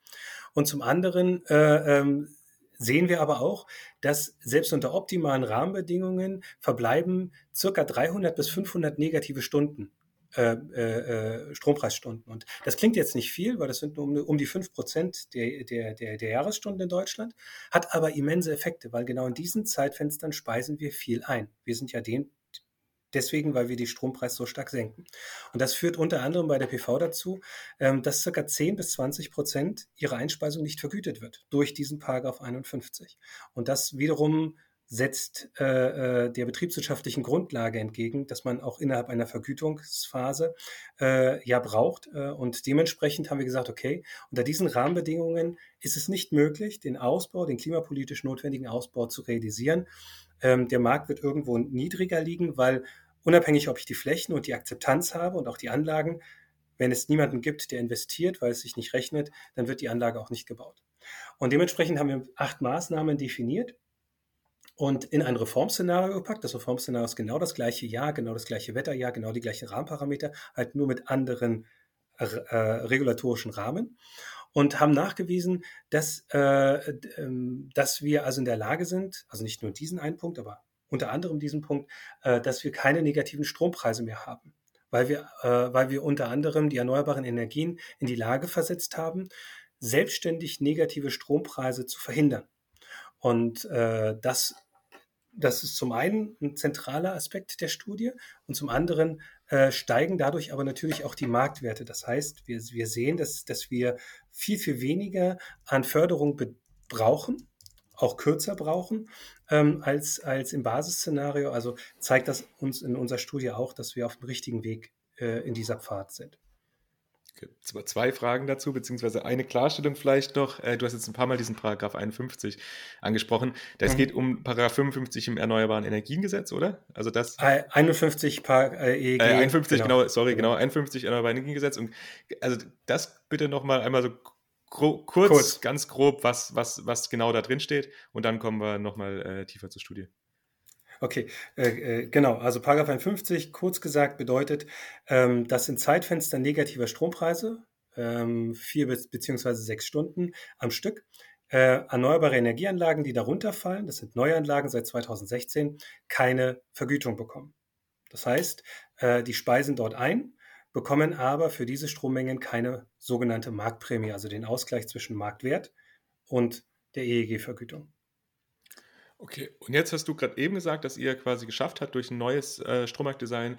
Und zum anderen äh, ähm, sehen wir aber auch, dass selbst unter optimalen Rahmenbedingungen verbleiben circa 300 bis 500 negative Stunden äh, äh, Strompreisstunden. Und das klingt jetzt nicht viel, weil das sind nur um, um die fünf Prozent der, der, der, der Jahresstunden in Deutschland, hat aber immense Effekte, weil genau in diesen Zeitfenstern speisen wir viel ein. Wir sind ja den, deswegen, weil wir die Strompreis so stark senken. Und das führt unter anderem bei der PV dazu, ähm, dass ca. 10 bis 20 Prozent ihrer Einspeisung nicht vergütet wird durch diesen Paragraph 51. Und das wiederum setzt äh, äh, der betriebswirtschaftlichen Grundlage entgegen, dass man auch innerhalb einer Vergütungsphase äh, ja braucht. Äh, und dementsprechend haben wir gesagt, okay, unter diesen Rahmenbedingungen ist es nicht möglich, den Ausbau, den klimapolitisch notwendigen Ausbau zu realisieren. Ähm, der Markt wird irgendwo niedriger liegen, weil unabhängig, ob ich die Flächen und die Akzeptanz habe und auch die Anlagen, wenn es niemanden gibt, der investiert, weil es sich nicht rechnet, dann wird die Anlage auch nicht gebaut. Und dementsprechend haben wir acht Maßnahmen definiert, und in ein Reformszenario gepackt. Das Reformszenario ist genau das gleiche Jahr, genau das gleiche Wetterjahr, genau die gleichen Rahmenparameter, halt nur mit anderen äh, regulatorischen Rahmen und haben nachgewiesen, dass, äh, ähm, dass wir also in der Lage sind, also nicht nur diesen einen Punkt, aber unter anderem diesen Punkt, äh, dass wir keine negativen Strompreise mehr haben, weil wir, äh, weil wir unter anderem die erneuerbaren Energien in die Lage versetzt haben, selbstständig negative Strompreise zu verhindern. Und äh, das, das ist zum einen ein zentraler Aspekt der Studie und zum anderen äh, steigen dadurch aber natürlich auch die Marktwerte. Das heißt, wir, wir sehen, dass, dass wir viel, viel weniger an Förderung brauchen, auch kürzer brauchen ähm, als, als im Basisszenario. Also zeigt das uns in unserer Studie auch, dass wir auf dem richtigen Weg äh, in dieser Pfad sind.
Zwei Fragen dazu, beziehungsweise eine Klarstellung vielleicht noch. Äh, du hast jetzt ein paar Mal diesen Paragraph 51 angesprochen. Es mhm. geht um Paragraph 55 im Erneuerbaren Energiengesetz, oder?
Also das. 51 Par äh, EEG.
Äh, 51, genau. genau, sorry, genau, 51 Erneuerbaren Energiengesetz. Und also das bitte nochmal einmal so kurz, kurz, ganz grob, was, was, was genau da drin steht. Und dann kommen wir nochmal äh, tiefer zur Studie.
Okay, äh, äh, genau. Also Paragraph 51, kurz gesagt, bedeutet, ähm, dass in Zeitfenstern negativer Strompreise, ähm, vier bis, beziehungsweise sechs Stunden am Stück, äh, erneuerbare Energieanlagen, die darunter fallen, das sind Neuanlagen seit 2016, keine Vergütung bekommen. Das heißt, äh, die speisen dort ein, bekommen aber für diese Strommengen keine sogenannte Marktprämie, also den Ausgleich zwischen Marktwert und der EEG-Vergütung.
Okay, und jetzt hast du gerade eben gesagt, dass ihr quasi geschafft habt, durch ein neues äh, Strommarktdesign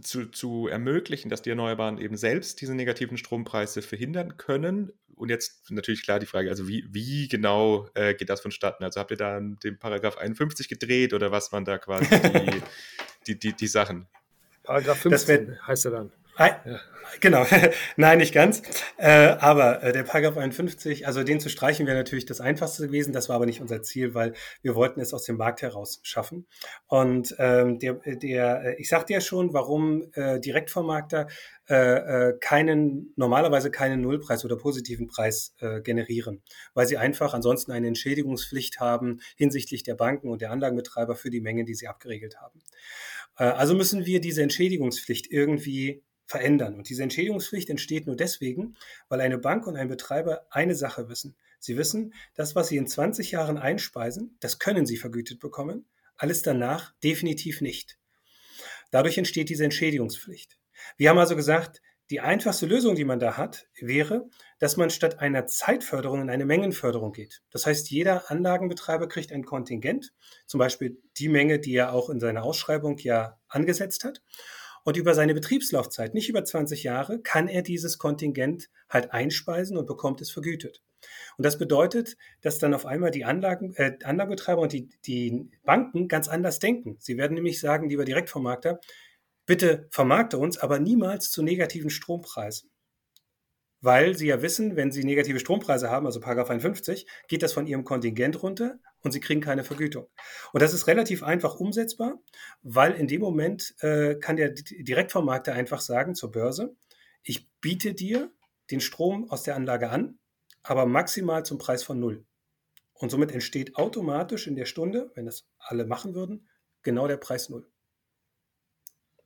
zu, zu ermöglichen, dass die Erneuerbaren eben selbst diese negativen Strompreise verhindern können. Und jetzt natürlich klar die Frage, also wie, wie genau äh, geht das vonstatten? Also habt ihr da den Paragraph 51 gedreht oder was waren da quasi die, <laughs> die, die, die, Sachen?
Paragraph 15 heißt er dann.
Ja. Genau, <laughs> nein, nicht ganz. Äh, aber äh, der Paragraph 51, also den zu streichen wäre natürlich das Einfachste gewesen. Das war aber nicht unser Ziel, weil wir wollten es aus dem Markt heraus schaffen. Und ähm, der, der, äh, ich sagte ja schon, warum äh, Direktvermarkter äh, äh, keinen, normalerweise keinen Nullpreis oder positiven Preis äh, generieren, weil sie einfach ansonsten eine Entschädigungspflicht haben hinsichtlich der Banken und der Anlagenbetreiber für die Mengen, die sie abgeregelt haben. Äh, also müssen wir diese Entschädigungspflicht irgendwie verändern. Und diese Entschädigungspflicht entsteht nur deswegen, weil eine Bank und ein Betreiber eine Sache wissen. Sie wissen, das, was sie in 20 Jahren einspeisen, das können sie vergütet bekommen, alles danach definitiv nicht. Dadurch entsteht diese Entschädigungspflicht. Wir haben also gesagt, die einfachste Lösung, die man da hat, wäre, dass man statt einer Zeitförderung in eine Mengenförderung geht. Das heißt, jeder Anlagenbetreiber kriegt ein Kontingent, zum Beispiel die Menge, die er auch in seiner Ausschreibung ja angesetzt hat. Und über seine Betriebslaufzeit, nicht über 20 Jahre, kann er dieses Kontingent halt einspeisen und bekommt es vergütet. Und das bedeutet, dass dann auf einmal die Anlagen, äh, Anlagenbetreiber und die, die Banken ganz anders denken. Sie werden nämlich sagen, lieber Direktvermarkter, bitte vermarkte uns, aber niemals zu negativen Strompreisen weil sie ja wissen, wenn sie negative Strompreise haben, also Paragraph 51, geht das von ihrem Kontingent runter und sie kriegen keine Vergütung. Und das ist relativ einfach umsetzbar, weil in dem Moment äh, kann der Direktvermarkter einfach sagen zur Börse, ich biete dir den Strom aus der Anlage an, aber maximal zum Preis von null. Und somit entsteht automatisch in der Stunde, wenn das alle machen würden, genau der Preis null.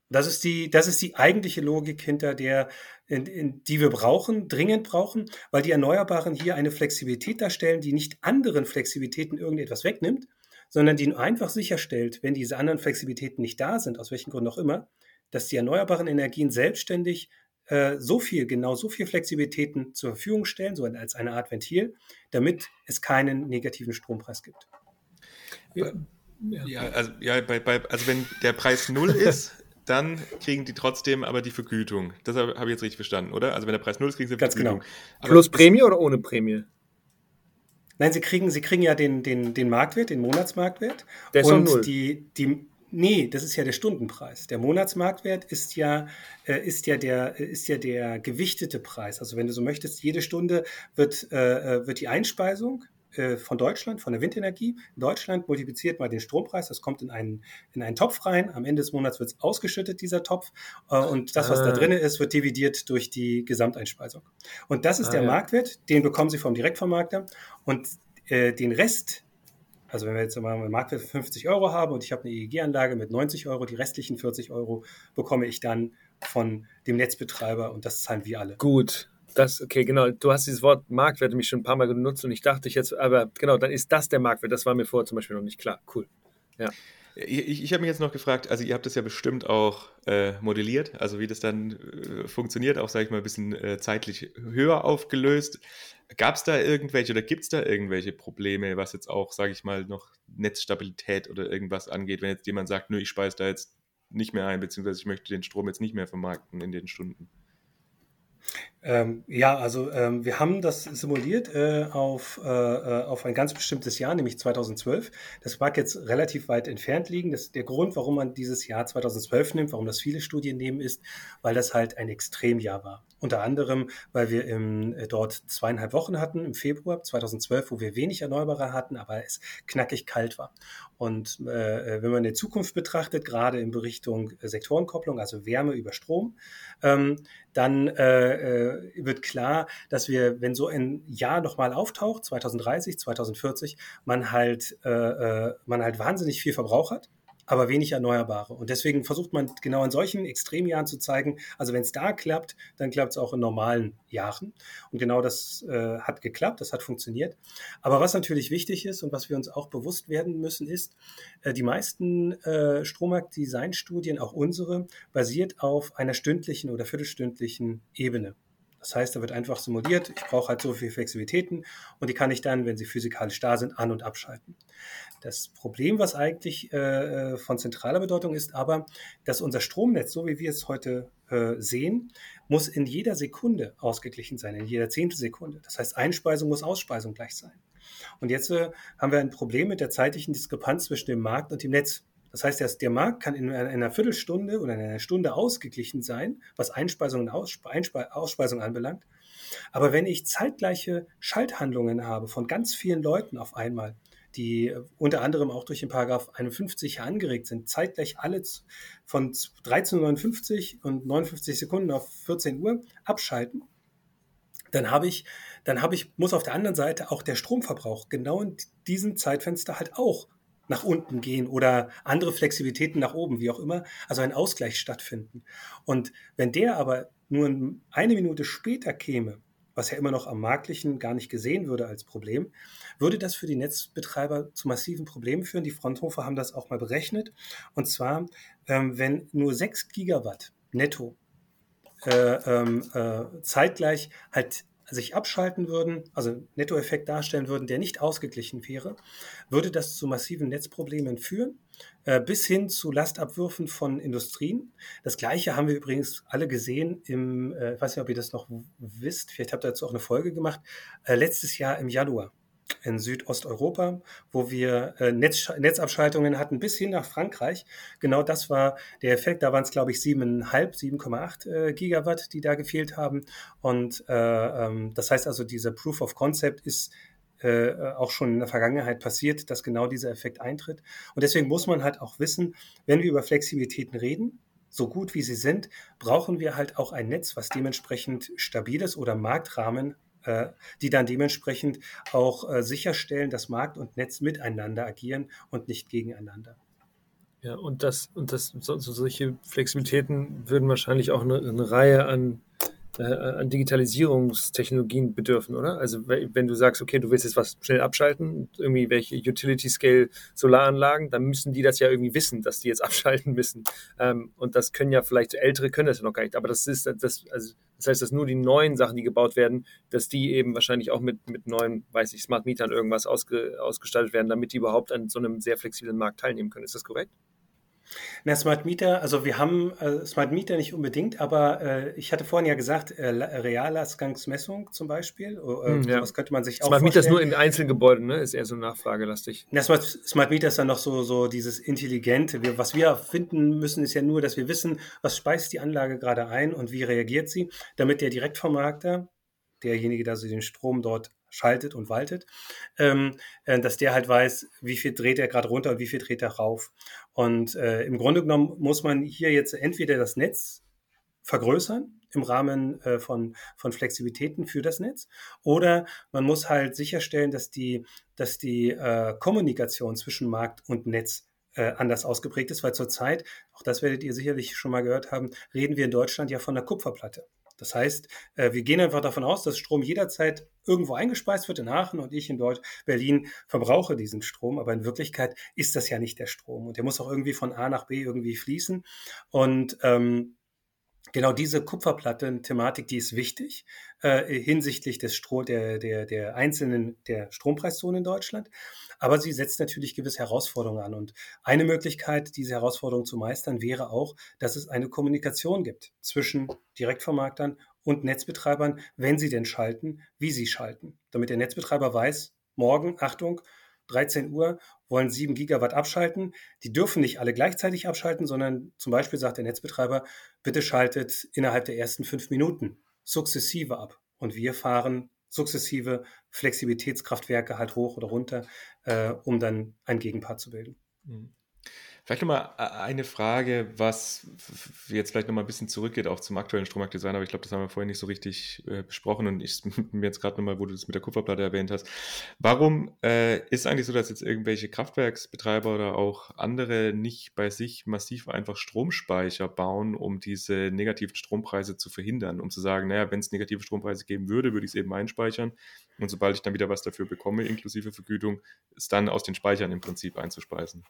Das ist die, das ist die eigentliche Logik hinter der, in, in, die wir brauchen, dringend brauchen, weil die Erneuerbaren hier eine Flexibilität darstellen, die nicht anderen Flexibilitäten irgendetwas wegnimmt, sondern die nur einfach sicherstellt, wenn diese anderen Flexibilitäten nicht da sind, aus welchen Gründen auch immer, dass die erneuerbaren Energien selbstständig äh, so viel, genau so viel Flexibilitäten zur Verfügung stellen, so als eine Art Ventil, damit es keinen negativen Strompreis gibt.
Ja, ja also, ja, bei, bei, also wenn der Preis null ist, dann kriegen die trotzdem aber die Vergütung. Das habe ich jetzt richtig verstanden, oder? Also wenn der Preis null ist, kriegen sie
Ganz Vergütung. Genau.
Aber Plus Prämie oder ohne Prämie?
Nein, sie kriegen, sie kriegen ja den, den, den Marktwert, den Monatsmarktwert.
Der ist
und
null.
Die, die, nee, das ist ja der Stundenpreis. Der Monatsmarktwert ist ja, äh, ist ja der, ist ja der gewichtete Preis. Also wenn du so möchtest, jede Stunde wird, äh, äh wird die Einspeisung äh, von Deutschland, von der Windenergie. Deutschland multipliziert mal den Strompreis, das kommt in einen, in einen Topf rein. Am Ende des Monats wird es ausgeschüttet, dieser Topf. Äh, und das, was ah. da drin ist, wird dividiert durch die Gesamteinspeisung. Und das ist ah, der ja. Marktwert, den bekommen Sie vom Direktvermarkter. Und äh, den Rest, also wenn wir jetzt mal einen Marktwert für 50 Euro haben und ich habe eine EEG-Anlage mit 90 Euro, die restlichen 40 Euro bekomme ich dann von dem Netzbetreiber und das zahlen wir alle.
Gut, das, okay, genau. Du hast dieses Wort Marktwert mich schon ein paar Mal genutzt und ich dachte ich jetzt, aber genau, dann ist das der Marktwert. Das war mir vorher zum Beispiel noch nicht klar. Cool.
Ja. Ich, ich habe mich jetzt noch gefragt, also ihr habt das ja bestimmt auch äh, modelliert, also wie das dann äh, funktioniert, auch sage ich mal ein bisschen äh, zeitlich höher aufgelöst. Gab es da irgendwelche oder gibt es da irgendwelche Probleme, was jetzt auch, sage ich mal, noch Netzstabilität oder irgendwas angeht, wenn jetzt jemand sagt, nö, ich speise da jetzt nicht mehr ein, beziehungsweise ich möchte den Strom jetzt nicht mehr vermarkten in den Stunden?
Ähm, ja, also ähm, wir haben das simuliert äh, auf, äh, äh auf ein ganz bestimmtes Jahr, nämlich 2012. Das mag jetzt relativ weit entfernt liegen. Das, der Grund, warum man dieses Jahr 2012 nimmt, warum das viele Studien nehmen, ist, weil das halt ein Extremjahr war. Unter anderem, weil wir im, äh, dort zweieinhalb Wochen hatten im Februar 2012, wo wir wenig Erneuerbare hatten, aber es knackig kalt war. Und äh, wenn man die Zukunft betrachtet, gerade in Richtung Sektorenkopplung, also Wärme über Strom, ähm, dann äh, äh, wird klar, dass wir, wenn so ein Jahr nochmal auftaucht, 2030, 2040, man halt, äh, äh, man halt wahnsinnig viel Verbrauch hat aber wenig Erneuerbare. Und deswegen versucht man genau in solchen Extremjahren zu zeigen, also wenn es da klappt, dann klappt es auch in normalen Jahren. Und genau das äh, hat geklappt, das hat funktioniert. Aber was natürlich wichtig ist und was wir uns auch bewusst werden müssen, ist, äh, die meisten äh, Strommarktdesign-Studien, auch unsere, basiert auf einer stündlichen oder viertelstündlichen Ebene. Das heißt, da wird einfach simuliert, ich brauche halt so viele Flexibilitäten und die kann ich dann, wenn sie physikalisch da sind, an- und abschalten. Das Problem, was eigentlich äh, äh, von zentraler Bedeutung ist, aber, dass unser Stromnetz, so wie wir es heute äh, sehen, muss in jeder Sekunde ausgeglichen sein, in jeder Zehntelsekunde. Das heißt, Einspeisung muss Ausspeisung gleich sein. Und jetzt äh, haben wir ein Problem mit der zeitlichen Diskrepanz zwischen dem Markt und dem Netz. Das heißt, dass der Markt kann in einer Viertelstunde oder in einer Stunde ausgeglichen sein, was Einspeisung und Ausspeisung anbelangt. Aber wenn ich zeitgleiche Schalthandlungen habe von ganz vielen Leuten auf einmal, die unter anderem auch durch den Paragraph 51 angeregt sind, zeitgleich alle von 13.59 und 59 Sekunden auf 14 Uhr abschalten, dann habe ich, dann habe ich, muss auf der anderen Seite auch der Stromverbrauch genau in diesem Zeitfenster halt auch nach unten gehen oder andere Flexibilitäten nach oben, wie auch immer, also ein Ausgleich stattfinden. Und wenn der aber nur eine Minute später käme, was ja immer noch am Marktlichen gar nicht gesehen würde als Problem, würde das für die Netzbetreiber zu massiven Problemen führen. Die Fronthofer haben das auch mal berechnet. Und zwar, ähm, wenn nur 6 Gigawatt netto äh, ähm, äh, zeitgleich halt sich abschalten würden, also Nettoeffekt darstellen würden, der nicht ausgeglichen wäre, würde das zu massiven Netzproblemen führen, äh, bis hin zu Lastabwürfen von Industrien. Das gleiche haben wir übrigens alle gesehen im, äh, ich weiß nicht, ob ihr das noch wisst, vielleicht habt ihr dazu auch eine Folge gemacht, äh, letztes Jahr im Januar in Südosteuropa, wo wir äh, Netz, Netzabschaltungen hatten bis hin nach Frankreich. Genau das war der Effekt. Da waren es, glaube ich, 7,5, 7,8 äh, Gigawatt, die da gefehlt haben. Und äh, ähm, das heißt also, dieser Proof of Concept ist äh, auch schon in der Vergangenheit passiert, dass genau dieser Effekt eintritt. Und deswegen muss man halt auch wissen, wenn wir über Flexibilitäten reden, so gut wie sie sind, brauchen wir halt auch ein Netz, was dementsprechend stabil ist oder Marktrahmen die dann dementsprechend auch äh, sicherstellen, dass Markt und Netz miteinander agieren und nicht gegeneinander.
Ja, und das, und das, so, solche Flexibilitäten würden wahrscheinlich auch eine, eine Reihe an äh, an Digitalisierungstechnologien bedürfen, oder? Also wenn du sagst, okay, du willst jetzt was schnell abschalten, irgendwie welche Utility-Scale-Solaranlagen, dann müssen die das ja irgendwie wissen, dass die jetzt <laughs> abschalten müssen. Ähm, und das können ja vielleicht ältere können das ja noch gar nicht. Aber das ist das, also das heißt, dass nur die neuen Sachen, die gebaut werden, dass die eben wahrscheinlich auch mit, mit neuen, weiß ich, Smart Mietern irgendwas ausge, ausgestaltet werden, damit die überhaupt an so einem sehr flexiblen Markt teilnehmen können. Ist das korrekt?
Na, Smart Meter, also wir haben äh, Smart Meter nicht unbedingt, aber äh, ich hatte vorhin ja gesagt, äh, Realausgangsmessung zum Beispiel. Äh, hm, ja. könnte man sich
Smart auch Smart Meter ist nur in Einzelgebäuden, ne? Ist eher so nachfragelastig.
Na, Smart, Smart Meter ist dann noch so, so dieses Intelligente. Wir, was wir finden müssen, ist ja nur, dass wir wissen, was speist die Anlage gerade ein und wie reagiert sie, damit der Direktvermarkter, derjenige, der so den Strom dort schaltet und waltet, ähm, äh, dass der halt weiß, wie viel dreht er gerade runter und wie viel dreht er rauf. Und äh, im Grunde genommen muss man hier jetzt entweder das Netz vergrößern im Rahmen äh, von, von Flexibilitäten für das Netz oder man muss halt sicherstellen, dass die, dass die äh, Kommunikation zwischen Markt und Netz äh, anders ausgeprägt ist, weil zurzeit, auch das werdet ihr sicherlich schon mal gehört haben, reden wir in Deutschland ja von der Kupferplatte. Das heißt, äh, wir gehen einfach davon aus, dass Strom jederzeit irgendwo eingespeist wird in Aachen und ich in Deutsch, Berlin verbrauche diesen Strom. Aber in Wirklichkeit ist das ja nicht der Strom. Und der muss auch irgendwie von A nach B irgendwie fließen. Und ähm, genau diese Kupferplatten-Thematik, die ist wichtig äh, hinsichtlich des Stro der, der, der einzelnen der Strompreiszonen in Deutschland. Aber sie setzt natürlich gewisse Herausforderungen an. Und eine Möglichkeit, diese Herausforderung zu meistern, wäre auch, dass es eine Kommunikation gibt zwischen Direktvermarktern und Netzbetreibern, wenn sie denn schalten, wie sie schalten. Damit der Netzbetreiber weiß, morgen, Achtung, 13 Uhr wollen 7 Gigawatt abschalten. Die dürfen nicht alle gleichzeitig abschalten, sondern zum Beispiel sagt der Netzbetreiber, bitte schaltet innerhalb der ersten fünf Minuten sukzessive ab. Und wir fahren sukzessive Flexibilitätskraftwerke halt hoch oder runter, äh, um dann ein Gegenpart zu bilden. Mhm.
Vielleicht nochmal äh, eine Frage, was jetzt vielleicht nochmal ein bisschen zurückgeht, auch zum aktuellen Strommarktdesign, aber ich glaube, das haben wir vorher nicht so richtig äh, besprochen und ich <laughs> mir jetzt gerade nochmal, wo du das mit der Kupferplatte erwähnt hast. Warum äh, ist eigentlich so, dass jetzt irgendwelche Kraftwerksbetreiber oder auch andere nicht bei sich massiv einfach Stromspeicher bauen, um diese negativen Strompreise zu verhindern, um zu sagen, naja, wenn es negative Strompreise geben würde, würde ich es eben einspeichern und sobald ich dann wieder was dafür bekomme, inklusive Vergütung, ist dann aus den Speichern im Prinzip einzuspeisen?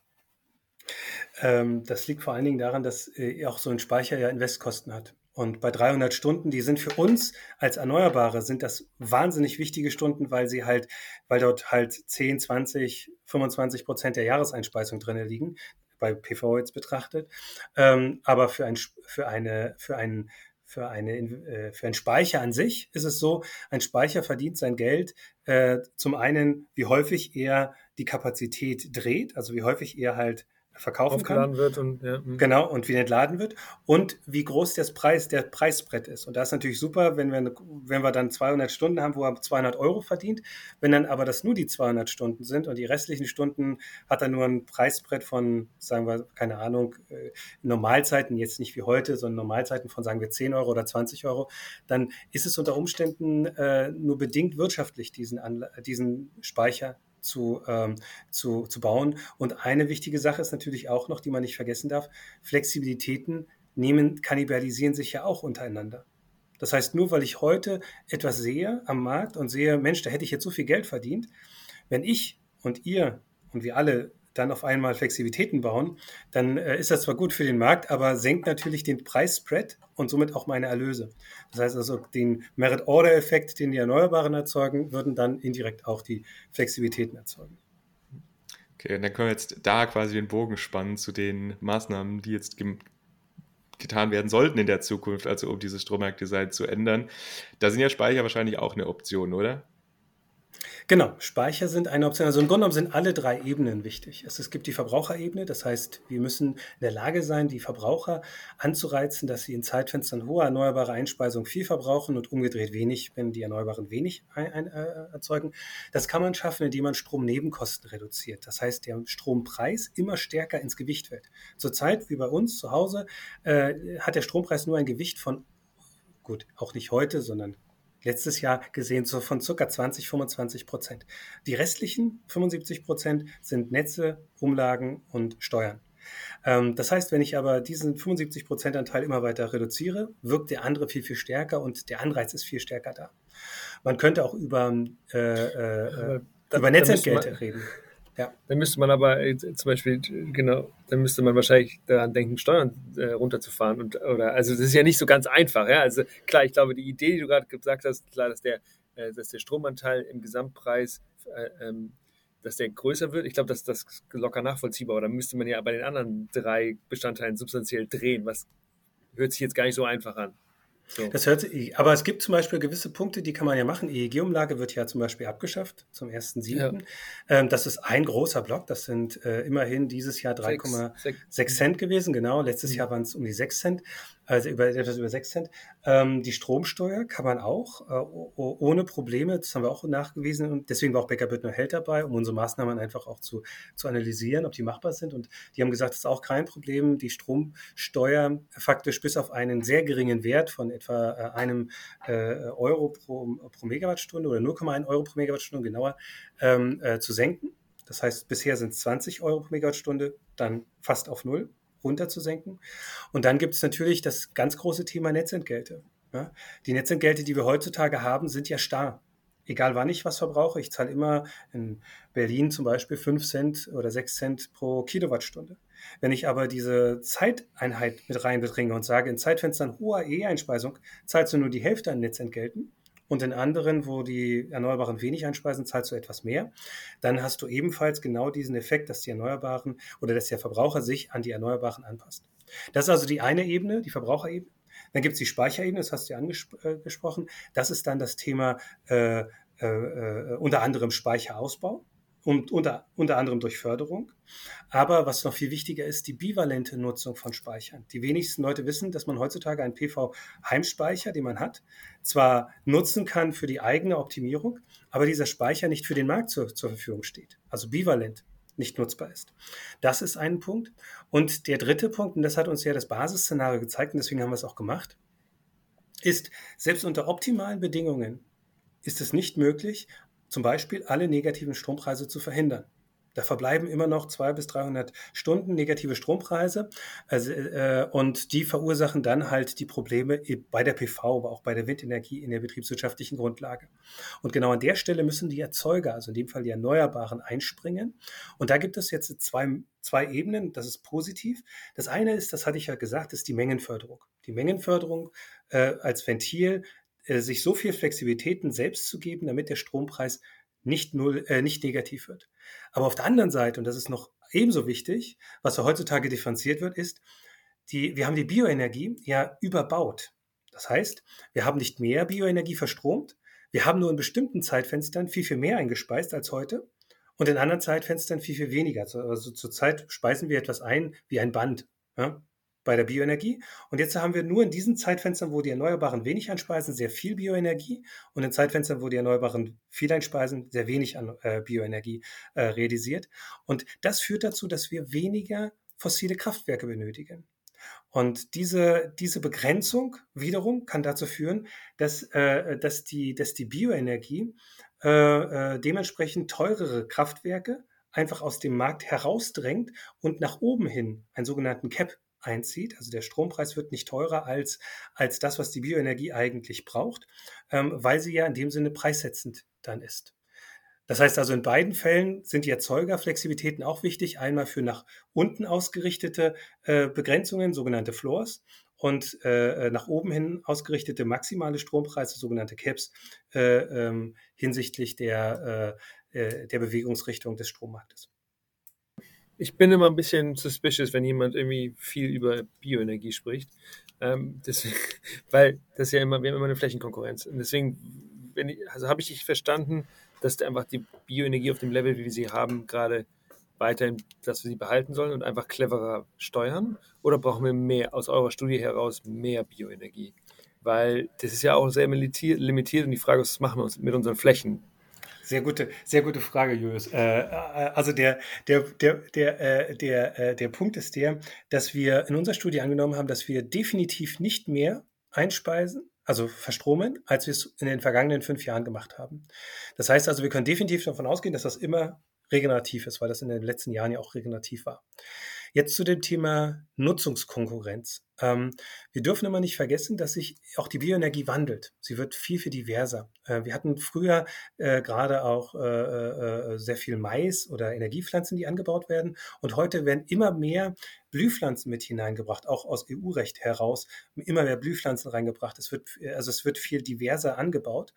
Ähm, das liegt vor allen Dingen daran, dass äh, auch so ein Speicher ja Investkosten hat. Und bei 300 Stunden, die sind für uns als Erneuerbare, sind das wahnsinnig wichtige Stunden, weil sie halt, weil dort halt 10, 20, 25 Prozent der Jahreseinspeisung drin liegen, bei PV jetzt betrachtet. Ähm, aber für, ein, für, eine, für, einen, für, eine, äh, für einen Speicher an sich ist es so, ein Speicher verdient sein Geld äh, zum einen, wie häufig er die Kapazität dreht, also wie häufig er halt verkaufen Aufgeladen kann. wird und ja. Hm. Genau, und wie entladen wird und wie groß das Preis, der Preisbrett ist. Und da ist natürlich super, wenn wir, wenn wir dann 200 Stunden haben, wo er 200 Euro verdient. Wenn dann aber das nur die 200 Stunden sind und die restlichen Stunden hat er nur ein Preisbrett von, sagen wir, keine Ahnung, äh, Normalzeiten, jetzt nicht wie heute, sondern Normalzeiten von, sagen wir, 10 Euro oder 20 Euro, dann ist es unter Umständen äh, nur bedingt wirtschaftlich, diesen, Anla diesen Speicher zu, ähm, zu, zu bauen. Und eine wichtige Sache ist natürlich auch noch, die man nicht vergessen darf, Flexibilitäten nehmen, kannibalisieren sich ja auch untereinander. Das heißt, nur weil ich heute etwas sehe am Markt und sehe, Mensch, da hätte ich jetzt so viel Geld verdient, wenn ich und ihr und wir alle dann auf einmal Flexibilitäten bauen, dann äh, ist das zwar gut für den Markt, aber senkt natürlich den Preisspread und somit auch meine Erlöse. Das heißt also, den Merit-Order-Effekt, den die Erneuerbaren erzeugen, würden dann indirekt auch die Flexibilitäten erzeugen.
Okay, und dann können wir jetzt da quasi den Bogen spannen zu den Maßnahmen, die jetzt getan werden sollten in der Zukunft, also um dieses Strommarktdesign zu ändern. Da sind ja Speicher wahrscheinlich auch eine Option, oder?
Genau, Speicher sind eine Option. Also im Grunde genommen sind alle drei Ebenen wichtig. Es, es gibt die Verbraucherebene, das heißt, wir müssen in der Lage sein, die Verbraucher anzureizen, dass sie in Zeitfenstern hohe erneuerbare Einspeisung viel verbrauchen und umgedreht wenig, wenn die Erneuerbaren wenig ein, ein, äh, erzeugen. Das kann man schaffen, indem man Stromnebenkosten reduziert. Das heißt, der Strompreis immer stärker ins Gewicht wird. Zurzeit, wie bei uns zu Hause, äh, hat der Strompreis nur ein Gewicht von gut, auch nicht heute, sondern letztes Jahr gesehen so von ca. 20, 25 Prozent. Die restlichen 75 Prozent sind Netze, Umlagen und Steuern. Ähm, das heißt, wenn ich aber diesen 75 Prozent Anteil immer weiter reduziere, wirkt der andere viel, viel stärker und der Anreiz ist viel stärker da. Man könnte auch über, äh, äh, über Netzentgelte reden.
Ja. Dann müsste man aber äh, zum Beispiel, genau, dann müsste man wahrscheinlich daran denken, Steuern äh, runterzufahren. Und, oder, also das ist ja nicht so ganz einfach. Ja? Also klar, ich glaube, die Idee, die du gerade gesagt hast, klar, dass der, äh, dass der Stromanteil im Gesamtpreis, äh, ähm, dass der größer wird. Ich glaube, dass das locker nachvollziehbar. Aber dann müsste man ja bei den anderen drei Bestandteilen substanziell drehen. Was hört sich jetzt gar nicht so einfach an.
So. Das hört sich, aber es gibt zum Beispiel gewisse Punkte, die kann man ja machen. EEG-Umlage wird ja zum Beispiel abgeschafft zum 1.7. Ja. Ähm, das ist ein großer Block. Das sind äh, immerhin dieses Jahr 3,6 Cent gewesen. Genau. Letztes mhm. Jahr waren es um die 6 Cent also über etwas über 6 Cent. Ähm, die Stromsteuer kann man auch äh, ohne Probleme, das haben wir auch nachgewiesen und deswegen war auch Becker Büttner Held dabei, um unsere Maßnahmen einfach auch zu, zu analysieren, ob die machbar sind. Und die haben gesagt, das ist auch kein Problem, die Stromsteuer faktisch bis auf einen sehr geringen Wert von etwa äh, einem äh, Euro pro, pro Megawattstunde oder 0,1 Euro pro Megawattstunde genauer ähm, äh, zu senken. Das heißt, bisher sind es 20 Euro pro Megawattstunde, dann fast auf Null runterzusenken. Und dann gibt es natürlich das ganz große Thema Netzentgelte. Ja? Die Netzentgelte, die wir heutzutage haben, sind ja starr. Egal wann ich was verbrauche, ich zahle immer in Berlin zum Beispiel 5 Cent oder 6 Cent pro Kilowattstunde. Wenn ich aber diese Zeiteinheit mit reinbringe und sage, in Zeitfenstern hoher E-Einspeisung zahlst du nur die Hälfte an Netzentgelten, und in anderen, wo die Erneuerbaren wenig einspeisen, zahlst du etwas mehr. Dann hast du ebenfalls genau diesen Effekt, dass die Erneuerbaren oder dass der Verbraucher sich an die Erneuerbaren anpasst. Das ist also die eine Ebene, die Verbraucherebene. Dann gibt es die Speicherebene, das hast du ja angesprochen. Das ist dann das Thema äh, äh, äh unter anderem Speicherausbau und unter, unter anderem durch Förderung. Aber was noch viel wichtiger ist, die bivalente Nutzung von Speichern. Die wenigsten Leute wissen, dass man heutzutage einen PV-Heimspeicher, den man hat, zwar nutzen kann für die eigene Optimierung, aber dieser Speicher nicht für den Markt zur, zur Verfügung steht. Also bivalent nicht nutzbar ist. Das ist ein Punkt. Und der dritte Punkt, und das hat uns ja das Basisszenario gezeigt, und deswegen haben wir es auch gemacht, ist, selbst unter optimalen Bedingungen ist es nicht möglich, zum Beispiel alle negativen Strompreise zu verhindern. Da verbleiben immer noch 200 bis 300 Stunden negative Strompreise also, äh, und die verursachen dann halt die Probleme bei der PV, aber auch bei der Windenergie in der betriebswirtschaftlichen Grundlage. Und genau an der Stelle müssen die Erzeuger, also in dem Fall die Erneuerbaren, einspringen. Und da gibt es jetzt zwei, zwei Ebenen, das ist positiv. Das eine ist, das hatte ich ja gesagt, ist die Mengenförderung. Die Mengenförderung äh, als Ventil, sich so viel Flexibilitäten selbst zu geben, damit der Strompreis nicht, null, äh, nicht negativ wird. Aber auf der anderen Seite, und das ist noch ebenso wichtig, was heutzutage differenziert wird, ist, die, wir haben die Bioenergie ja überbaut. Das heißt, wir haben nicht mehr Bioenergie verstromt, wir haben nur in bestimmten Zeitfenstern viel, viel mehr eingespeist als heute und in anderen Zeitfenstern viel, viel weniger. Also, also zurzeit speisen wir etwas ein wie ein Band. Ja? Bei der Bioenergie. Und jetzt haben wir nur in diesen Zeitfenstern, wo die Erneuerbaren wenig einspeisen, sehr viel Bioenergie und in Zeitfenstern, wo die Erneuerbaren viel einspeisen, sehr wenig an äh, Bioenergie äh, realisiert. Und das führt dazu, dass wir weniger fossile Kraftwerke benötigen. Und diese, diese Begrenzung wiederum kann dazu führen, dass, äh, dass, die, dass die Bioenergie äh, äh, dementsprechend teurere Kraftwerke einfach aus dem Markt herausdrängt und nach oben hin einen sogenannten Cap einzieht. Also der Strompreis wird nicht teurer als, als das, was die Bioenergie eigentlich braucht, ähm, weil sie ja in dem Sinne preissetzend dann ist. Das heißt also, in beiden Fällen sind die Erzeugerflexibilitäten auch wichtig. Einmal für nach unten ausgerichtete äh, Begrenzungen, sogenannte Floors, und äh, nach oben hin ausgerichtete maximale Strompreise, sogenannte Caps, äh, ähm, hinsichtlich der, äh, äh, der Bewegungsrichtung des Strommarktes.
Ich bin immer ein bisschen suspicious, wenn jemand irgendwie viel über Bioenergie spricht. Ähm, deswegen, <laughs> weil das ja immer, wir haben immer eine Flächenkonkurrenz. Und deswegen, ich, also habe ich dich verstanden, dass einfach die Bioenergie auf dem Level, wie wir sie haben, gerade weiterhin, dass wir sie behalten sollen und einfach cleverer steuern? Oder brauchen wir mehr, aus eurer Studie heraus, mehr Bioenergie? Weil das ist ja auch sehr limitiert und die Frage ist, was machen wir mit unseren Flächen?
Sehr gute, sehr gute Frage, Julius. Äh, äh, also der, der, der, der, äh, der, äh, der Punkt ist der, dass wir in unserer Studie angenommen haben, dass wir definitiv nicht mehr einspeisen, also verstromen, als wir es in den vergangenen fünf Jahren gemacht haben. Das heißt also, wir können definitiv davon ausgehen, dass das immer regenerativ ist, weil das in den letzten Jahren ja auch regenerativ war. Jetzt zu dem Thema Nutzungskonkurrenz. Ähm, wir dürfen immer nicht vergessen, dass sich auch die Bioenergie wandelt. Sie wird viel, viel diverser. Äh, wir hatten früher äh, gerade auch äh, äh sehr viel Mais oder Energiepflanzen, die angebaut werden. Und heute werden immer mehr Blühpflanzen mit hineingebracht, auch aus EU-Recht heraus. Immer mehr Blühpflanzen reingebracht. Es wird, also es wird viel diverser angebaut.